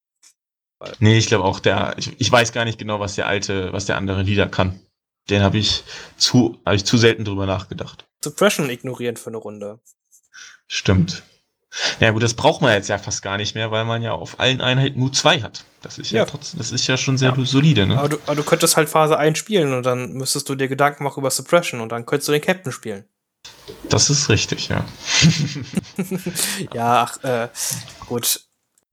nee, ich glaube auch der, ich, ich weiß gar nicht genau, was der alte, was der andere Lieder kann. Den habe ich zu, habe ich zu selten drüber nachgedacht. Suppression ignorieren für eine Runde. Stimmt. Ja gut, das braucht man jetzt ja fast gar nicht mehr, weil man ja auf allen Einheiten nur zwei hat. Das ist ja, Ja. trotzdem, das ist ja schon sehr Ja. solide, ne? Aber du, aber du könntest halt Phase 1 spielen und dann müsstest du dir Gedanken machen über Suppression und dann könntest du den Captain spielen. Das ist richtig, ja. Ja, ach, äh, gut.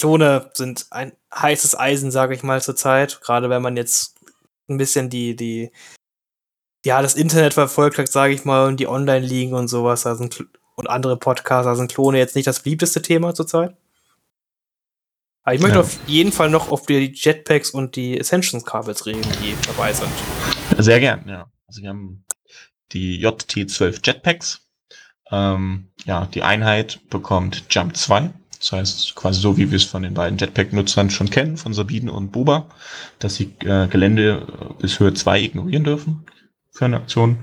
Klone sind ein heißes Eisen, sage ich mal, zurzeit. Gerade wenn man jetzt ein bisschen die, die, ja, das Internet verfolgt hat, sage ich mal, und die Online-Ligen und sowas, da sind, und andere Podcasts, da sind Klone jetzt nicht das beliebteste Thema zurzeit. Aber ich möchte Ja. auf jeden Fall noch auf die Jetpacks und die Ascensions-Kabels reden, die dabei sind. Sehr gern, ja. Also wir haben die JT12 Jetpacks. Ähm, ja, die Einheit bekommt Jump 2. Das heißt, quasi so, wie wir es von den beiden Jetpack-Nutzern schon kennen, von Sabine und Boba, dass sie äh, Gelände äh, bis Höhe 2 ignorieren dürfen für eine Aktion.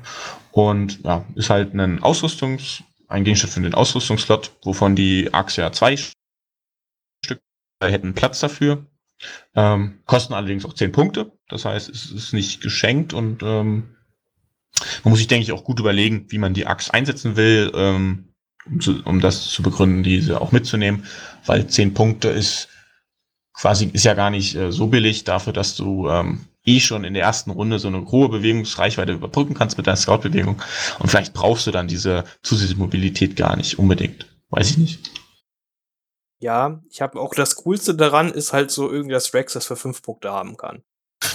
Und ja, ist halt ein Ausrüstungs-, ein Gegenstand für den Ausrüstungsslot, wovon die Axia zwei Stück hätten Platz dafür. Ähm, kosten allerdings auch 10 Punkte. Das heißt, es ist nicht geschenkt und ähm, man muss sich, denke ich, auch gut überlegen, wie man die Axt einsetzen will, ähm, um, zu, um das zu begründen, diese auch mitzunehmen, weil 10 Punkte ist quasi, ist ja gar nicht äh, so billig dafür, dass du ähm, eh schon in der ersten Runde so eine hohe Bewegungsreichweite überbrücken kannst mit deiner Scout-Bewegung und vielleicht brauchst du dann diese zusätzliche Mobilität gar nicht unbedingt. Weiß ich nicht. Ja, ich habe auch das Coolste daran ist halt so irgendwie, dass Rex das für fünf Punkte haben kann.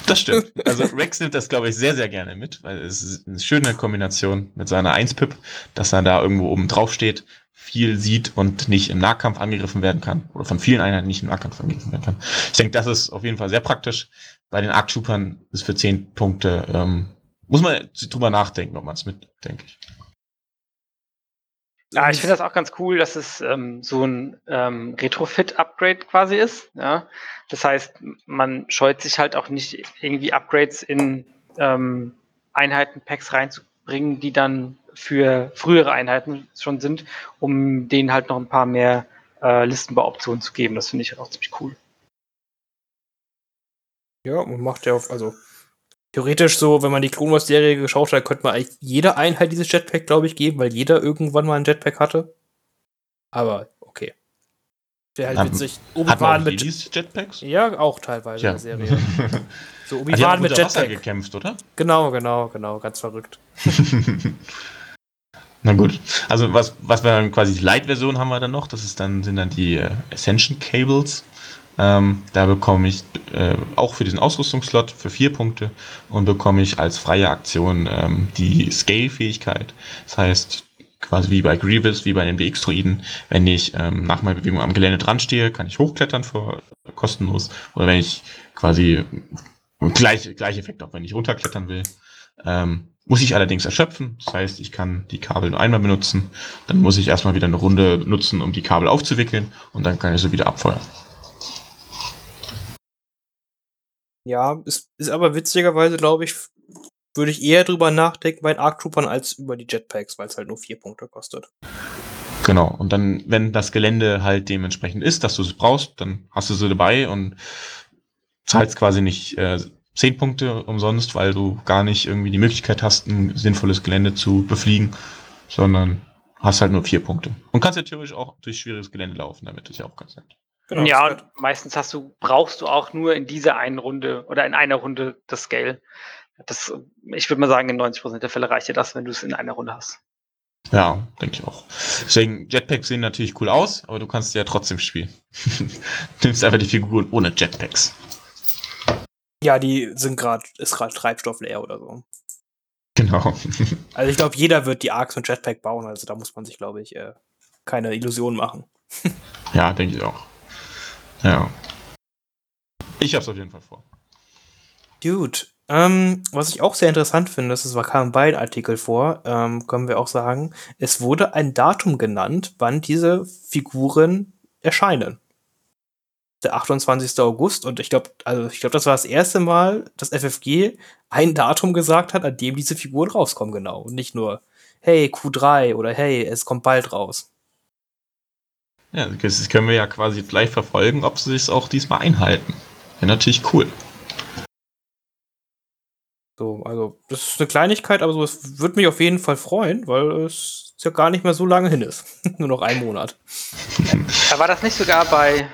Das stimmt. Also Rex nimmt das, glaube ich, sehr, sehr gerne mit, weil es ist eine schöne Kombination mit seiner 1-Pip, dass er da irgendwo oben drauf steht, viel sieht und nicht im Nahkampf angegriffen werden kann. Oder von vielen Einheiten nicht im Nahkampf angegriffen werden kann. Ich denke, das ist auf jeden Fall sehr praktisch. Bei den Troopern ist für 10 Punkte, ähm, muss man drüber nachdenken, ob man es mit, denke ich. Ja, ich finde das auch ganz cool, dass es ähm, so ein ähm, Retrofit-Upgrade quasi ist. Ja? Das heißt, man scheut sich halt auch nicht irgendwie Upgrades in ähm, Einheiten-Packs reinzubringen, die dann für frühere Einheiten schon sind, um denen halt noch ein paar mehr äh, Listenbauoptionen zu geben. Das finde ich halt auch ziemlich cool. Ja, und macht ja auf, also theoretisch so, wenn man die Clone Wars Serie geschaut hat, könnte man eigentlich jeder Einheit dieses Jetpack, glaube ich, geben, weil jeder irgendwann mal ein Jetpack hatte. Aber okay. Wäre halt witzig. Man Obi-Wan mit. Jetpacks? Ja, auch teilweise Tja. in der Serie. So die Obi-Wan mit unter Wasser Jetpack. gekämpft, oder? Genau, genau, genau. Ganz verrückt. Na gut. Also was, was wir dann quasi die Light-Version haben wir dann noch, das ist dann, sind dann die äh, Ascension Cables. Ähm, da bekomme ich äh, auch für diesen Ausrüstungsslot für vier Punkte und bekomme ich als freie Aktion ähm, die Scale-Fähigkeit. Das heißt, quasi wie bei Grievous, wie bei den DX-Droiden, wenn ich ähm, nach meiner Bewegung am Gelände dran stehe, kann ich hochklettern für kostenlos. Oder wenn ich quasi gleich, gleich Effekt auch wenn ich runterklettern will. Ähm, muss ich allerdings erschöpfen. Das heißt, ich kann die Kabel nur einmal benutzen. Dann muss ich erstmal wieder eine Runde nutzen, um die Kabel aufzuwickeln. Und dann kann ich sie wieder abfeuern. Ja, ist, ist aber witzigerweise, glaube ich, würde ich eher drüber nachdenken bei den Arc Troopern als über die Jetpacks, weil es halt nur vier Punkte kostet. Genau. Und dann, wenn das Gelände halt dementsprechend ist, dass du es brauchst, dann hast du sie dabei und zahlst quasi nicht äh, 10 Punkte umsonst, weil du gar nicht irgendwie die Möglichkeit hast, ein sinnvolles Gelände zu befliegen, sondern hast halt nur vier Punkte. Und kannst ja theoretisch auch durch schwieriges Gelände laufen, damit ist ja auch ganz nett. Genau, ja, und meistens hast du, brauchst du auch nur in dieser einen Runde oder in einer Runde das Scale. Das, ich würde mal sagen, in 90% der Fälle reicht dir das, wenn du es in einer Runde hast. Ja, denke ich auch. Deswegen, Jetpacks sehen natürlich cool aus, aber du kannst sie ja trotzdem spielen. du nimmst einfach die Figuren ohne Jetpacks. Ja, die sind gerade, ist gerade Treibstoff leer oder so. Genau. Also ich glaube, jeder wird die Arcs mit Jetpack bauen, also da muss man sich, glaube ich, äh, keine Illusionen machen. ja, denke ich auch. Ja. Ich hab's auf jeden Fall vor. Gut. Ähm, was ich auch sehr interessant finde, das war kam beiden Artikel vor, ähm, können wir auch sagen, es wurde ein Datum genannt, wann diese Figuren erscheinen. Der 28. August und ich glaube, also ich glaube, das war das erste Mal, dass FFG ein Datum gesagt hat, an dem diese Figuren rauskommen, genau. Und nicht nur, hey, Q3 oder hey, es kommt bald raus. Ja, das können wir ja quasi gleich verfolgen, ob sie es auch diesmal einhalten. Wäre natürlich cool. So, also, das ist eine Kleinigkeit, aber so, es würde mich auf jeden Fall freuen, weil es ja gar nicht mehr so lange hin ist. Nur noch ein Monat. War das nicht sogar bei,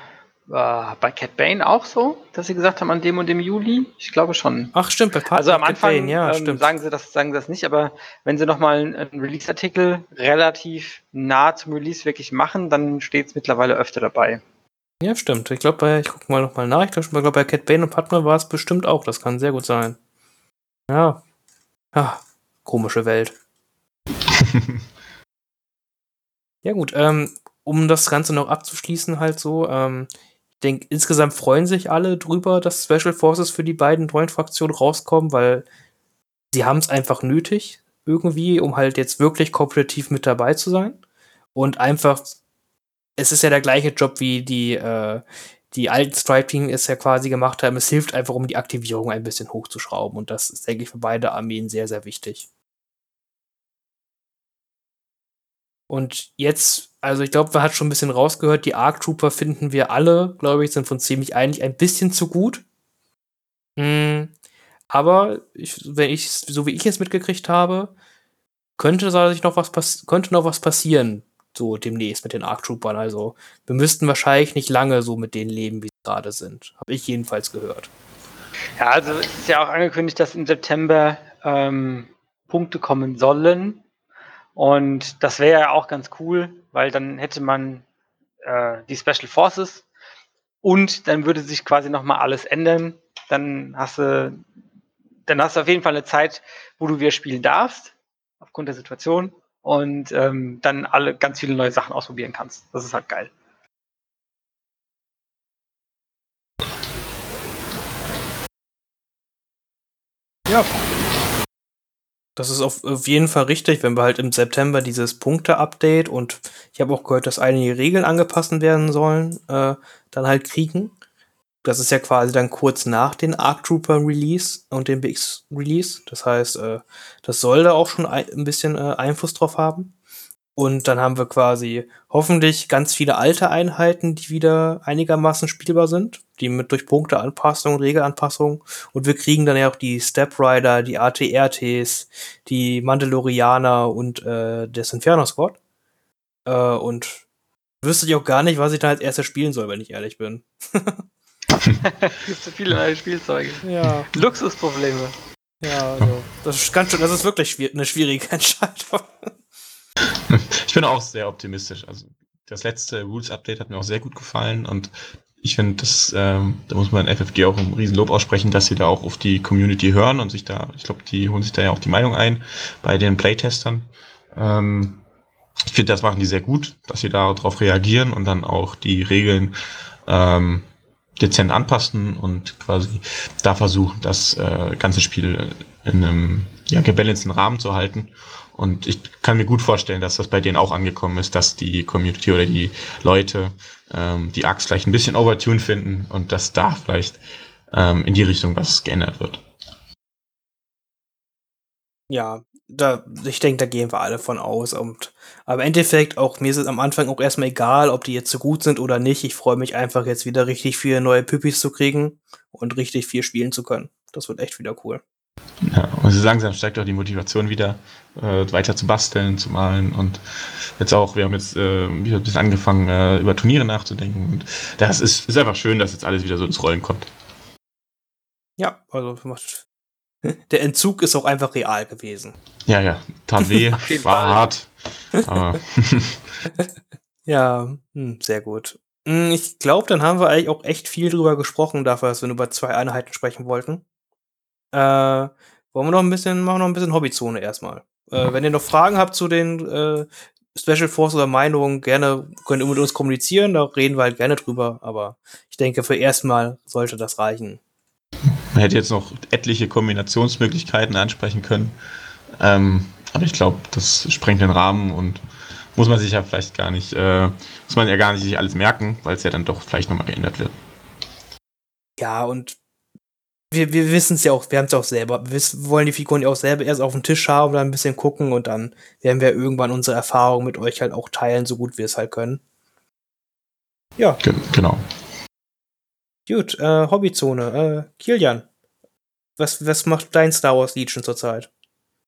äh, bei Cat Bane auch so, dass sie gesagt haben, an dem und dem Juli? Ich glaube schon. Ach, stimmt, bei Part Also am Cat Anfang Bane, ja, ähm, stimmt. sagen sie das, sagen sie das nicht, aber wenn sie nochmal einen, einen Release-Artikel relativ nah zum Release wirklich machen, dann steht es mittlerweile öfter dabei. Ja, stimmt. Ich glaube, bei, ich gucke mal nochmal nach. Ich glaube, bei Cat Bane und Padma war es bestimmt auch. Das kann sehr gut sein. Ja. Ah, komische Welt. Ja, gut. Ähm, um das Ganze noch abzuschließen, halt so. Ähm, denke, insgesamt freuen sich alle drüber, dass Special Forces für die beiden neuen Fraktionen rauskommen, weil sie haben es einfach nötig, irgendwie, um halt jetzt wirklich kompetitiv mit dabei zu sein. Und einfach, es ist ja der gleiche Job wie die, äh, die alten Stripe-Team es ja quasi gemacht haben. Es hilft einfach, um die Aktivierung ein bisschen hochzuschrauben. Und das ist, denke ich, für beide Armeen sehr, sehr wichtig. Und jetzt, also ich glaube, man hat schon ein bisschen rausgehört, die Arc Trooper finden wir alle, glaube ich, sind von ziemlich eigentlich ein bisschen zu gut. Hm, aber ich, wenn ich, so wie ich es mitgekriegt habe, könnte sich noch was könnte noch was passieren, so demnächst mit den Arc Troopern. Also wir müssten wahrscheinlich nicht lange so mit denen leben, wie sie gerade sind. Habe ich jedenfalls gehört. Ja, also es ist ja auch angekündigt, dass im September ähm, Punkte kommen sollen. Und das wäre ja auch ganz cool, weil dann hätte man äh, die Special Forces und dann würde sich quasi nochmal alles ändern. Dann hast du, dann hast du auf jeden Fall eine Zeit, wo du wieder spielen darfst, aufgrund der Situation. Und ähm, dann alle ganz viele neue Sachen ausprobieren kannst. Das ist halt geil. Ja. Das ist auf, auf jeden Fall richtig, wenn wir halt im September dieses Punkte-Update und ich habe auch gehört, dass einige Regeln angepasst werden sollen, äh, dann halt kriegen. Das ist ja quasi dann kurz nach den Arc Trooper Release und dem BX Release. Das heißt, äh, das soll da auch schon ein, ein bisschen äh, Einfluss drauf haben. Und dann haben wir quasi hoffentlich ganz viele alte Einheiten, die wieder einigermaßen spielbar sind, die mit durch Punkteanpassung, Regelanpassung. Und wir kriegen dann ja auch die Step Rider, die ATRTs, die Mandalorianer und äh, das Inferno Squad. Äh, und Wüsste ich auch gar nicht, was ich da als erstes spielen soll, wenn ich ehrlich bin. es gibt zu viele neue Spielzeuge. Ja. Luxusprobleme. Ja, also, das ist ganz schön, das ist wirklich schwierig, eine schwierige Entscheidung. Ich bin auch sehr optimistisch. Also das letzte Rules-Update hat mir auch sehr gut gefallen und ich finde, das, ähm, da muss man FFG auch ein Riesenlob aussprechen, dass sie da auch auf die Community hören und sich da, ich glaube, die holen sich da ja auch die Meinung ein bei den Playtestern. Ähm, ich finde, das machen die sehr gut, dass sie darauf reagieren und dann auch die Regeln ähm, dezent anpassen und quasi da versuchen, das äh, ganze Spiel in einem ja, gebalanceden Rahmen zu halten. Und ich kann mir gut vorstellen, dass das bei denen auch angekommen ist, dass die Community oder die Leute ähm, die Axt vielleicht ein bisschen overtune finden und dass da vielleicht ähm, in die Richtung was geändert wird. Ja, da, ich denke, da gehen wir alle von aus. Und, aber im Endeffekt, auch mir ist es am Anfang auch erstmal egal, ob die jetzt so gut sind oder nicht. Ich freue mich einfach jetzt wieder richtig viele neue Püppis zu kriegen und richtig viel spielen zu können. Das wird echt wieder cool. Ja, und so langsam steigt auch die Motivation wieder, äh, weiter zu basteln, zu malen und jetzt auch, wir haben jetzt äh, wieder ein bisschen angefangen, äh, über Turniere nachzudenken und das ist, ist einfach schön, dass jetzt alles wieder so ins Rollen kommt. Ja, also macht der Entzug ist auch einfach real gewesen. Ja, ja, tat weh, war hart. Aber ja, hm, sehr gut. Hm, ich glaube, dann haben wir eigentlich auch echt viel drüber gesprochen, dafür, dass wir nur über zwei Einheiten sprechen wollten. Äh, wollen wir noch ein bisschen, machen wir noch ein bisschen Hobbyzone erstmal. Äh, wenn ihr noch Fragen habt zu den äh, Special Force oder Meinungen, gerne könnt ihr mit uns kommunizieren, da reden wir halt gerne drüber, aber ich denke, für erstmal sollte das reichen. Man hätte jetzt noch etliche Kombinationsmöglichkeiten ansprechen können. Ähm, aber ich glaube, das sprengt den Rahmen und muss man sich ja vielleicht gar nicht, äh, muss man ja gar nicht sich alles merken, weil es ja dann doch vielleicht nochmal geändert wird. Ja, und wir, wir wissen es ja auch, wir haben es ja auch selber. Wir wollen die Figuren ja auch selber erst auf den Tisch haben, dann ein bisschen gucken und dann werden wir irgendwann unsere Erfahrungen mit euch halt auch teilen, so gut wir es halt können. Ja. Ge genau. Gut, äh, Hobbyzone. Äh, Kilian, was, was macht dein Star Wars Legion zurzeit?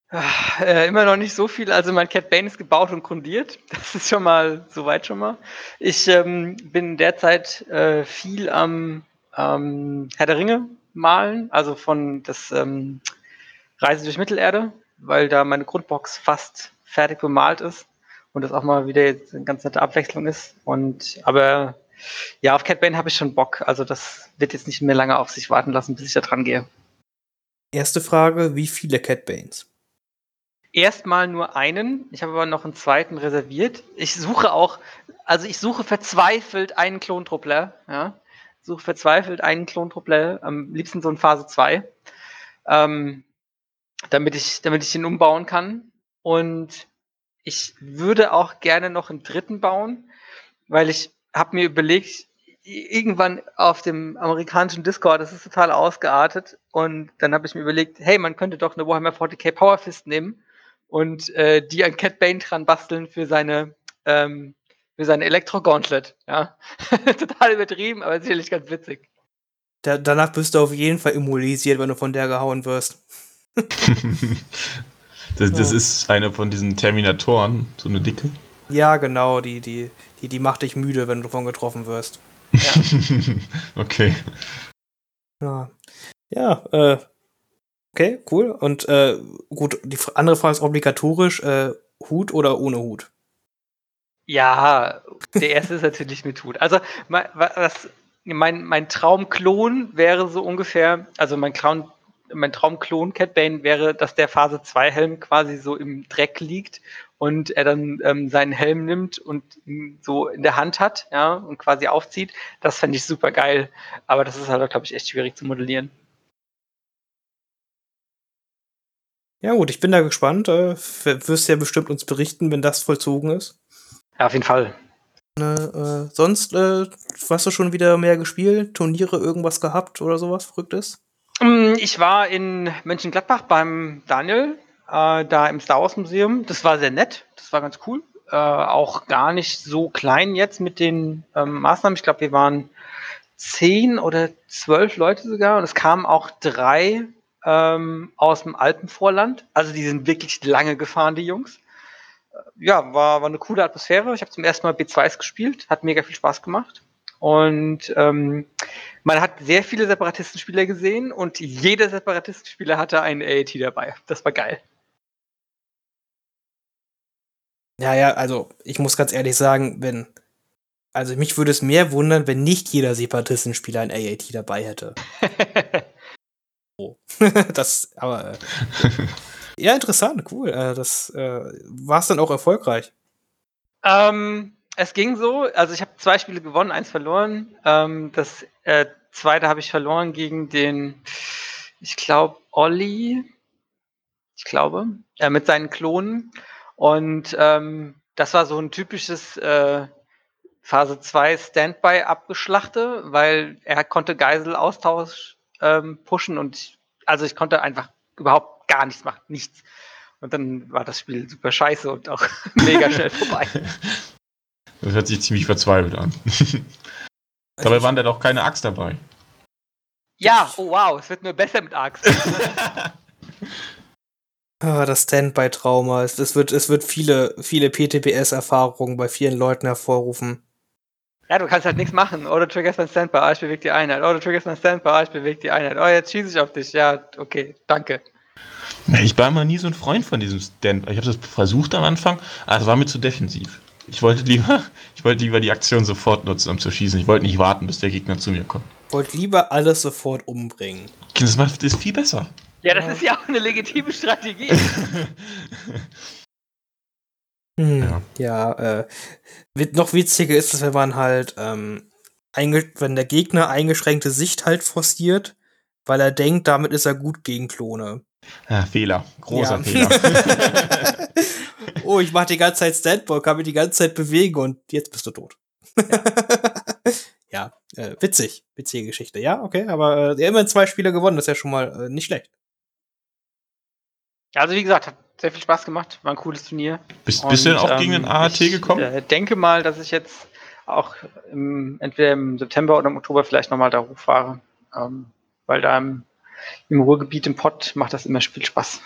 Ach, äh, immer noch nicht so viel. Also mein Cat Bane ist gebaut und grundiert. Das ist schon mal soweit schon mal. Ich ähm, bin derzeit äh, viel am ähm, Herr der Ringe malen, also von das ähm, Reise durch Mittelerde, weil da meine Grundbox fast fertig bemalt ist und das auch mal wieder jetzt eine ganz nette Abwechslung ist. Und aber ja, auf Cat Bane habe ich schon Bock. Also das wird jetzt nicht mehr lange auf sich warten lassen, bis ich da dran gehe. Erste Frage, wie viele Cat Banes? Erstmal nur einen. Ich habe aber noch einen zweiten reserviert. Ich suche auch, also ich suche verzweifelt einen Klontruppler. Ja? Suche verzweifelt einen Klontruppler, am liebsten so in Phase 2. Ähm, damit ich, damit ich ihn umbauen kann. Und ich würde auch gerne noch einen dritten bauen, weil ich habe mir überlegt, irgendwann auf dem amerikanischen Discord, das ist total ausgeartet, und dann habe ich mir überlegt, hey, man könnte doch eine Warhammer 40k Power Fist nehmen und äh, die an Cat Bane dran basteln für seine ähm, für seine Elektro-Gauntlet. Ja? total übertrieben, aber sicherlich ganz witzig. Da, danach bist du auf jeden Fall immunisiert, wenn du von der gehauen wirst. das, das ist eine von diesen Terminatoren, so eine dicke. Ja, genau, die, die, die, die macht dich müde, wenn du davon getroffen wirst. Ja. okay. Ja, ja äh, okay, cool. Und äh, gut, die andere Frage ist obligatorisch: äh, Hut oder ohne Hut? Ja, der erste ist natürlich mit Hut. Also, was, mein, mein Traumklon wäre so ungefähr, also mein Clown, mein Traumklon Cat Bane wäre, dass der Phase 2 Helm quasi so im Dreck liegt und er dann ähm, seinen Helm nimmt und ihn so in der Hand hat, ja, und quasi aufzieht. Das fände ich super geil. Aber das ist halt, glaube ich, echt schwierig zu modellieren. Ja, gut, ich bin da gespannt. Äh, wirst ja bestimmt uns berichten, wenn das vollzogen ist. Ja, auf jeden Fall. Ne, äh, sonst äh, hast du schon wieder mehr gespielt? Turniere, irgendwas gehabt oder sowas Verrücktes? Mm, ich war in Mönchengladbach beim Daniel äh, da im Star Wars Museum. Das war sehr nett, das war ganz cool. Äh, auch gar nicht so klein jetzt mit den ähm, Maßnahmen. Ich glaube, wir waren zehn oder zwölf Leute sogar und es kamen auch drei ähm, aus dem Alpenvorland. Also die sind wirklich lange gefahren, die Jungs. Ja, war, war eine coole Atmosphäre. Ich habe zum ersten Mal B2s gespielt, hat mega viel Spaß gemacht. Und ähm, man hat sehr viele Separatistenspieler gesehen und jeder Separatistenspieler hatte einen AAT dabei. Das war geil. Ja, ja, also ich muss ganz ehrlich sagen, wenn. Also mich würde es mehr wundern, wenn nicht jeder Separatistenspieler ein AAT dabei hätte. oh. das, aber. Äh, ja, interessant, cool. Äh, das äh, war es dann auch erfolgreich. Ähm, es ging so. Also ich habe zwei Spiele gewonnen, eins verloren. Ähm, das äh, zweite habe ich verloren gegen den, ich glaube, Olli. Ich glaube, äh, mit seinen Klonen. Und ähm, das war so ein typisches äh, Phase 2 Standby abgeschlachte, weil er konnte Geiselaustausch ähm, pushen und also ich konnte einfach überhaupt gar nichts machen, nichts. Und dann war das Spiel super scheiße und auch mega schnell vorbei. Das hört sich ziemlich verzweifelt an. Dabei waren da doch keine Axt dabei. Ja, oh wow, es wird nur besser mit Axt. Ah, das Standby-Trauma. Es, es, wird, es wird viele, viele PTBS-Erfahrungen bei vielen Leuten hervorrufen. Ja, du kannst halt nichts machen. Oder triggerst mein Standby, ah, ich bewege die Einheit. Oder triggerst mein Standby, ah, ich bewege die Einheit. Oh, jetzt schieße ich auf dich. Ja, okay, danke. Ich war immer nie so ein Freund von diesem Standby. Ich habe das versucht am Anfang, aber es war mir zu defensiv. Ich wollte lieber, ich wollte lieber die Aktion sofort nutzen, um zu schießen. Ich wollte nicht warten, bis der Gegner zu mir kommt. Wollte lieber alles sofort umbringen. Das macht das viel besser. Ja, das ist ja auch eine legitime Strategie. hm, ja, ja äh, noch witziger ist es, wenn man halt, ähm, wenn der Gegner eingeschränkte Sicht halt forciert, weil er denkt, damit ist er gut gegen Klone. Ja, Fehler. Großer ja. Fehler. oh, ich mache die ganze Zeit Standby, kann mich die ganze Zeit bewegen und jetzt bist du tot. ja, äh, witzig. Witzige Geschichte. Ja, okay, aber äh, er immerhin zwei Spiele gewonnen, das ist ja schon mal äh, nicht schlecht. Also wie gesagt, hat sehr viel Spaß gemacht, war ein cooles Turnier. Bist, bist du denn auch ähm, gegen den AAT gekommen? Ich äh, denke mal, dass ich jetzt auch im, entweder im September oder im Oktober vielleicht nochmal da hochfahre. Ähm, weil da im, im Ruhrgebiet im Pott macht das immer viel Spaß.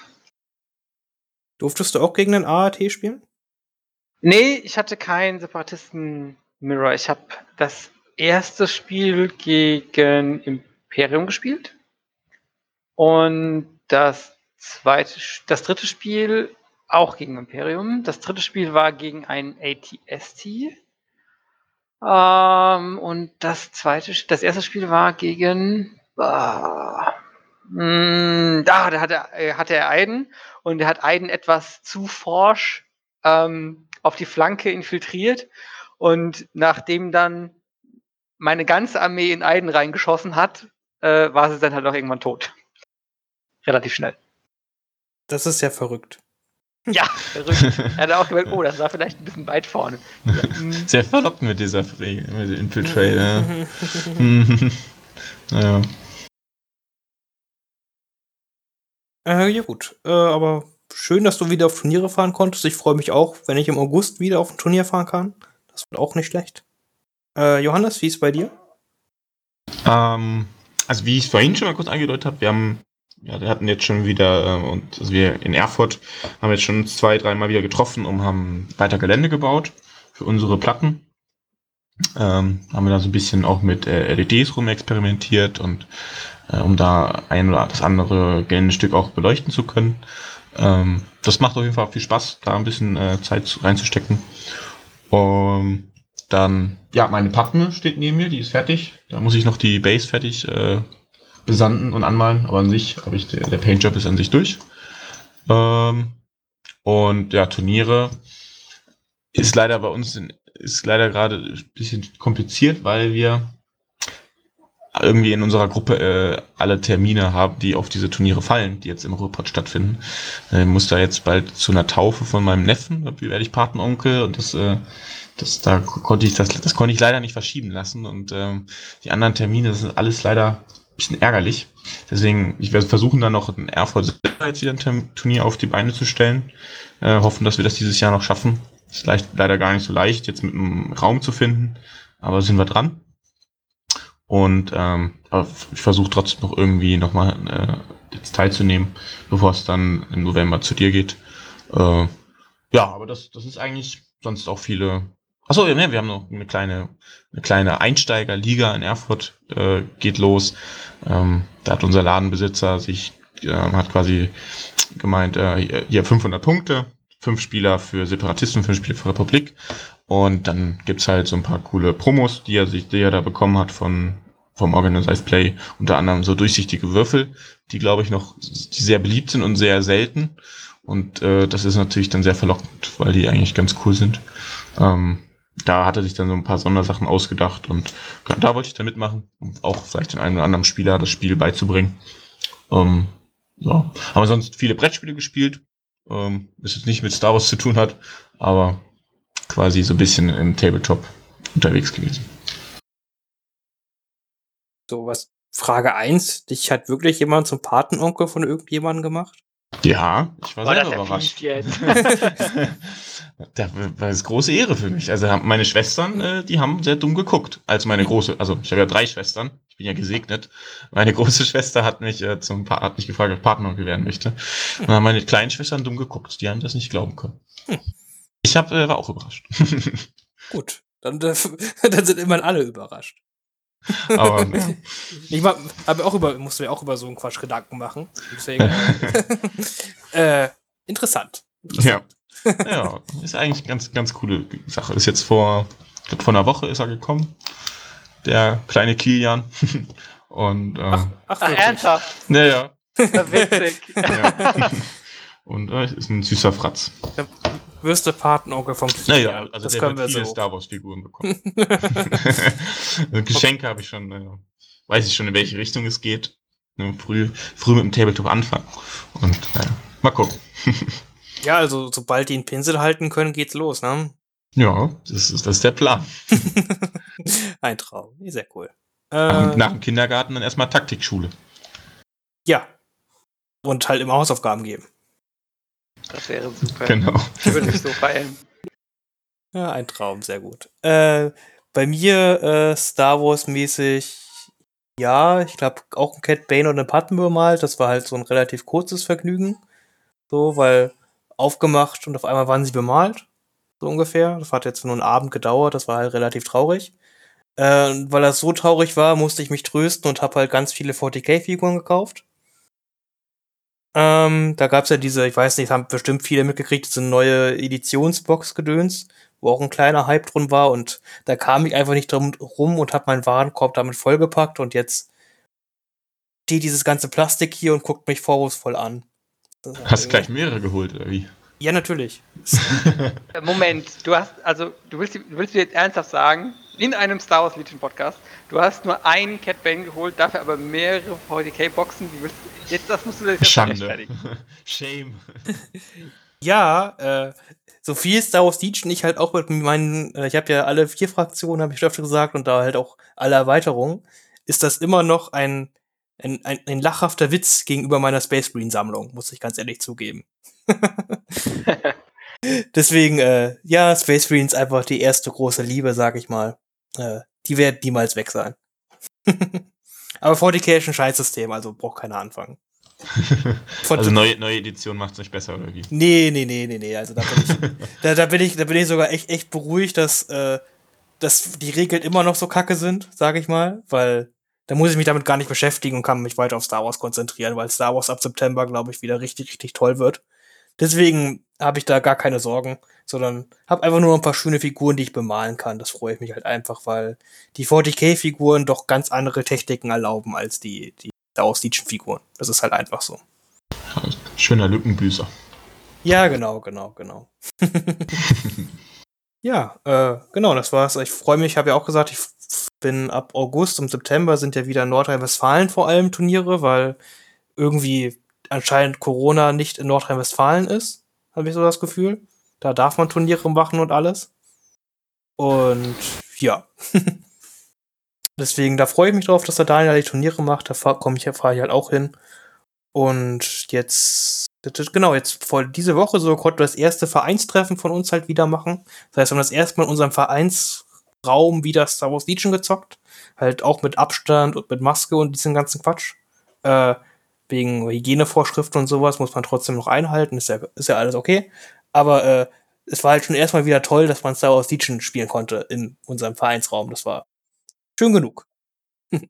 Durftest du auch gegen den AAT spielen? Nee, ich hatte keinen Separatisten-Mirror. Ich habe das erste Spiel gegen Imperium gespielt. Und das zweite, das dritte Spiel auch gegen Imperium. Das dritte Spiel war gegen ein ATST. Ähm, und das zweite, das erste Spiel war gegen, äh, da, da hatte, äh, hatte er Aiden und er hat Aiden etwas zu forsch ähm, auf die Flanke infiltriert und nachdem dann meine ganze Armee in Aiden reingeschossen hat, äh, war sie dann halt auch irgendwann tot. Relativ schnell. Das ist ja verrückt. Ja, verrückt. er hat auch gemerkt, oh, das war vielleicht ein bisschen weit vorne. Hm. Sehr verlockend mit dieser mit ja. naja. Äh, ja gut, äh, aber schön, dass du wieder auf Turniere fahren konntest. Ich freue mich auch, wenn ich im August wieder auf ein Turnier fahren kann. Das wird auch nicht schlecht. Äh, Johannes, wie ist es bei dir? Ähm, also wie ich es vorhin schon mal kurz angedeutet habe, wir haben ja, wir hatten jetzt schon wieder, äh, und also wir in Erfurt haben jetzt schon zwei, dreimal wieder getroffen und haben weiter Gelände gebaut für unsere Platten. Ähm, haben wir da so ein bisschen auch mit äh, LEDs rumexperimentiert und äh, um da ein oder das andere Geländestück auch beleuchten zu können. Ähm, das macht auf jeden Fall viel Spaß, da ein bisschen äh, Zeit reinzustecken. Und dann, ja, meine Pappe steht neben mir, die ist fertig. Da muss ich noch die Base fertig äh, besanden und anmalen, aber an sich habe ich, der, der Paintjob ist an sich durch. Ähm, und ja, Turniere ist leider bei uns, in, ist leider gerade ein bisschen kompliziert, weil wir irgendwie in unserer Gruppe äh, alle Termine haben, die auf diese Turniere fallen, die jetzt im Ruhrpott stattfinden. Äh, ich muss da jetzt bald zu einer Taufe von meinem Neffen, da werde ich Patenonkel und das, äh, das, da konnte ich das, das konnte ich leider nicht verschieben lassen und ähm, die anderen Termine, das sind alles leider bisschen ärgerlich. Deswegen, ich werde versuchen, dann noch ein Erfurt jetzt wieder ein Turnier auf die Beine zu stellen. Äh, hoffen, dass wir das dieses Jahr noch schaffen. Ist leicht, leider gar nicht so leicht, jetzt mit einem Raum zu finden, aber sind wir dran. Und ähm, ich versuche trotzdem noch irgendwie nochmal äh, jetzt teilzunehmen, bevor es dann im November zu dir geht. Äh, ja, aber das, das ist eigentlich sonst auch viele. Achso, ja, ne, wir haben noch eine kleine, eine kleine Einsteigerliga in Erfurt, äh, geht los. Ähm, da hat unser Ladenbesitzer sich, äh, hat quasi gemeint, äh, hier 500 Punkte, fünf Spieler für Separatisten, fünf Spieler für Republik. Und dann gibt's halt so ein paar coole Promos, die er sich, die er da bekommen hat von, vom Organized Play. Unter anderem so durchsichtige Würfel, die glaube ich noch, die sehr beliebt sind und sehr selten. Und äh, das ist natürlich dann sehr verlockend, weil die eigentlich ganz cool sind. Ähm, da hat er sich dann so ein paar Sondersachen ausgedacht und da wollte ich dann mitmachen, um auch vielleicht den einen oder anderen Spieler das Spiel beizubringen. Ähm, ja. Haben wir sonst viele Brettspiele gespielt, ähm, das jetzt nicht mit Star Wars zu tun hat, aber quasi so ein bisschen im Tabletop unterwegs gewesen. So was. Frage 1, dich hat wirklich jemand zum Patenonkel von irgendjemandem gemacht? Ja, ich war War selber überrascht. jetzt? Das war eine große Ehre für mich. Also meine Schwestern, äh, die haben sehr dumm geguckt. Als meine große, also ich habe ja drei Schwestern, ich bin ja gesegnet. Meine große Schwester hat mich äh, zum pa hat mich gefragt, ob ich Partneronkel werden möchte. Und dann haben meine kleinen Schwestern dumm geguckt. Die haben das nicht glauben können. Ich hab, äh, war auch überrascht. Gut, dann, äh, dann sind immerhin alle überrascht. Aber ja. Ich war, aber auch über, musste mir auch über so einen Quatsch Gedanken machen. Deswegen, äh, interessant. ja. ja, ist eigentlich eine ganz, ganz coole Sache. Ist jetzt vor, ich glaub, vor einer Woche ist er gekommen. Der kleine Kilian. Und, äh, Ach, Ach, wirklich? ernsthaft? naja. Na, Witzig. Ja. Und äh, ist ein süßer Fratz. Wirst du Patenonkel vom Kilian. Naja, also das der können wir viele so. Star Wars Figuren bekommen. Also Geschenke habe ich schon, äh, weiß ich schon, in welche Richtung es geht. Ne, früh, früh mit dem Tabletop anfangen. Und naja, mal gucken. Ja, also sobald die einen Pinsel halten können, geht's los, ne? Ja, das ist, das ist der Plan. Ein Traum. Sehr cool. Äh, nach dem Kindergarten dann erstmal Taktikschule. ja. Und halt immer Hausaufgaben geben. Das wäre super. Genau. Ich würde mich so feiern. Ja, ein Traum, sehr gut. Äh, bei mir äh, Star Wars-mäßig, ja, ich glaube auch ein Cat Bane und ein Patten bemalt. Das war halt so ein relativ kurzes Vergnügen. So, weil aufgemacht und auf einmal waren sie bemalt. So ungefähr. Das hat jetzt nur einen Abend gedauert, das war halt relativ traurig. Äh, und weil das so traurig war, musste ich mich trösten und habe halt ganz viele 40k-Figuren gekauft. Ähm, da gab's ja diese, ich weiß nicht, haben bestimmt viele mitgekriegt, diese neue Editionsbox-Gedöns, wo auch ein kleiner Hype drin war und da kam ich einfach nicht drum rum und habe meinen Warenkorb damit vollgepackt und jetzt steht dieses ganze Plastik hier und guckt mich vorwurfsvoll an. Hast irgendwie- gleich mehrere geholt, oder wie? Ja, natürlich. Moment, du hast, also, du willst, du willst mir jetzt ernsthaft sagen, in einem Star Wars Legion Podcast, du hast nur einen Cat Bane geholt, dafür aber mehrere 40k-Boxen, wie willst du, jetzt, das musst du jetzt Schande. rechtfertigen. Shame. Ja, äh, so viel Star Wars Legion ich halt auch mit meinen, äh, ich habe ja alle vier Fraktionen, habe ich öfter gesagt, und da halt auch alle Erweiterungen, ist das immer noch ein, ein, ein, ein lachhafter Witz gegenüber meiner Space Marine Sammlung, muss ich ganz ehrlich zugeben. Deswegen, äh, ja, Space Marine ist einfach die erste große Liebe, sag ich mal. Äh, die wird niemals weg sein. Aber 40k ist ein Scheißsystem, also braucht keiner anfangen. Also neue, neue Edition macht es nicht besser, oder wie? Nee, nee, nee, nee, nee. Also da bin ich, da, da bin ich, da bin ich sogar echt, echt beruhigt, dass, äh, dass die Regeln immer noch so kacke sind, sage ich mal, weil da muss ich mich damit gar nicht beschäftigen und kann mich weiter auf Star Wars konzentrieren, weil Star Wars ab September, glaube ich, wieder richtig, richtig toll wird. Deswegen habe ich da gar keine Sorgen, sondern habe einfach nur ein paar schöne Figuren, die ich bemalen kann. Das freue ich mich halt einfach, weil die 40k-Figuren doch ganz andere Techniken erlauben als die, die Star Legion-Figuren. Das ist halt einfach so. Schöner Lückenbüßer. Ja, genau, genau, genau. ja, äh, genau, das war's. Ich freue mich, habe ja auch gesagt, ich bin ab August und September sind ja wieder in Nordrhein-Westfalen vor allem Turniere, weil irgendwie anscheinend Corona nicht in Nordrhein-Westfalen ist, habe ich so das Gefühl. Da darf man Turniere machen und alles. Und ja. Deswegen, da freue ich mich drauf, dass der Daniel die Turniere macht. Da komme ich, fahre ich halt auch hin. Und jetzt, genau, jetzt vor diese Woche so konnten wir das erste Vereinstreffen von uns halt wieder machen. Das heißt, wir haben das erste Mal in unserem Vereinsraum wieder Star Wars Legion gezockt. Halt auch mit Abstand und mit Maske und diesem ganzen Quatsch. Äh, wegen Hygienevorschriften und sowas muss man trotzdem noch einhalten. Ist ja, ist ja alles okay. Aber äh, es war halt schon erstmal wieder toll, dass man Star Wars Legion spielen konnte in unserem Vereinsraum. Das war schön genug.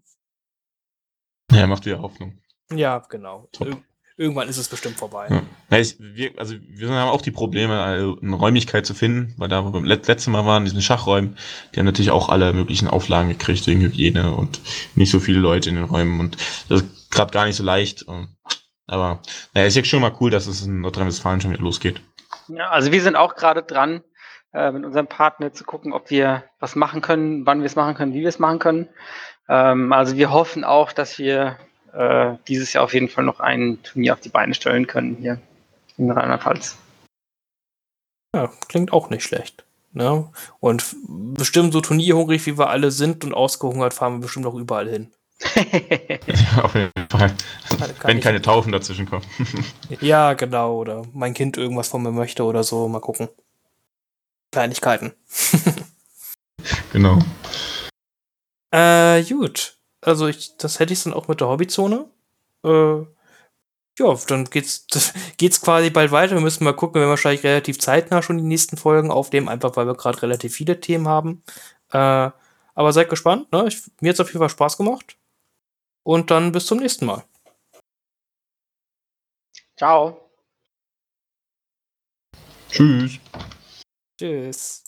ja, macht wieder Hoffnung. Ja, genau. Ir irgendwann ist es bestimmt vorbei. Ja. Ja, ich, wir, also wir haben auch die Probleme, also eine Räumlichkeit zu finden, weil da, wo wir das letzte Mal waren, diesen Schachräumen, die haben natürlich auch alle möglichen Auflagen gekriegt wegen Hygiene und nicht so viele Leute in den Räumen und das ist gerade gar nicht so leicht. Aber naja, ist jetzt schon mal cool, dass es in Nordrhein-Westfalen schon wieder losgeht. Ja, also wir sind auch gerade dran, äh, mit unserem Partner zu gucken, ob wir was machen können, wann wir es machen können, wie wir es machen können. Ähm, also wir hoffen auch, dass wir äh, dieses Jahr auf jeden Fall noch ein Turnier auf die Beine stellen können hier in Rheinland-Pfalz. Ja, klingt auch nicht schlecht. Ne? Und bestimmt so turnierhungrig, wie wir alle sind und ausgehungert, fahren wir bestimmt auch überall hin. auf jeden Fall. Wenn keine Taufen dazwischen kommen. ja, genau. Oder mein Kind irgendwas von mir möchte oder so. Mal gucken. Kleinigkeiten. genau. Äh, gut. Also ich, das hätte ich dann auch mit der Hobbyzone. Äh, ja, dann geht's, geht's quasi bald weiter. Wir müssen mal gucken, wir werden wahrscheinlich relativ zeitnah schon die nächsten Folgen aufnehmen, einfach weil wir gerade relativ viele Themen haben. Äh, aber seid gespannt, ne? Ich, mir hat's auf jeden Fall Spaß gemacht. Und dann bis zum nächsten Mal. Ciao. Tschüss. Tschüss.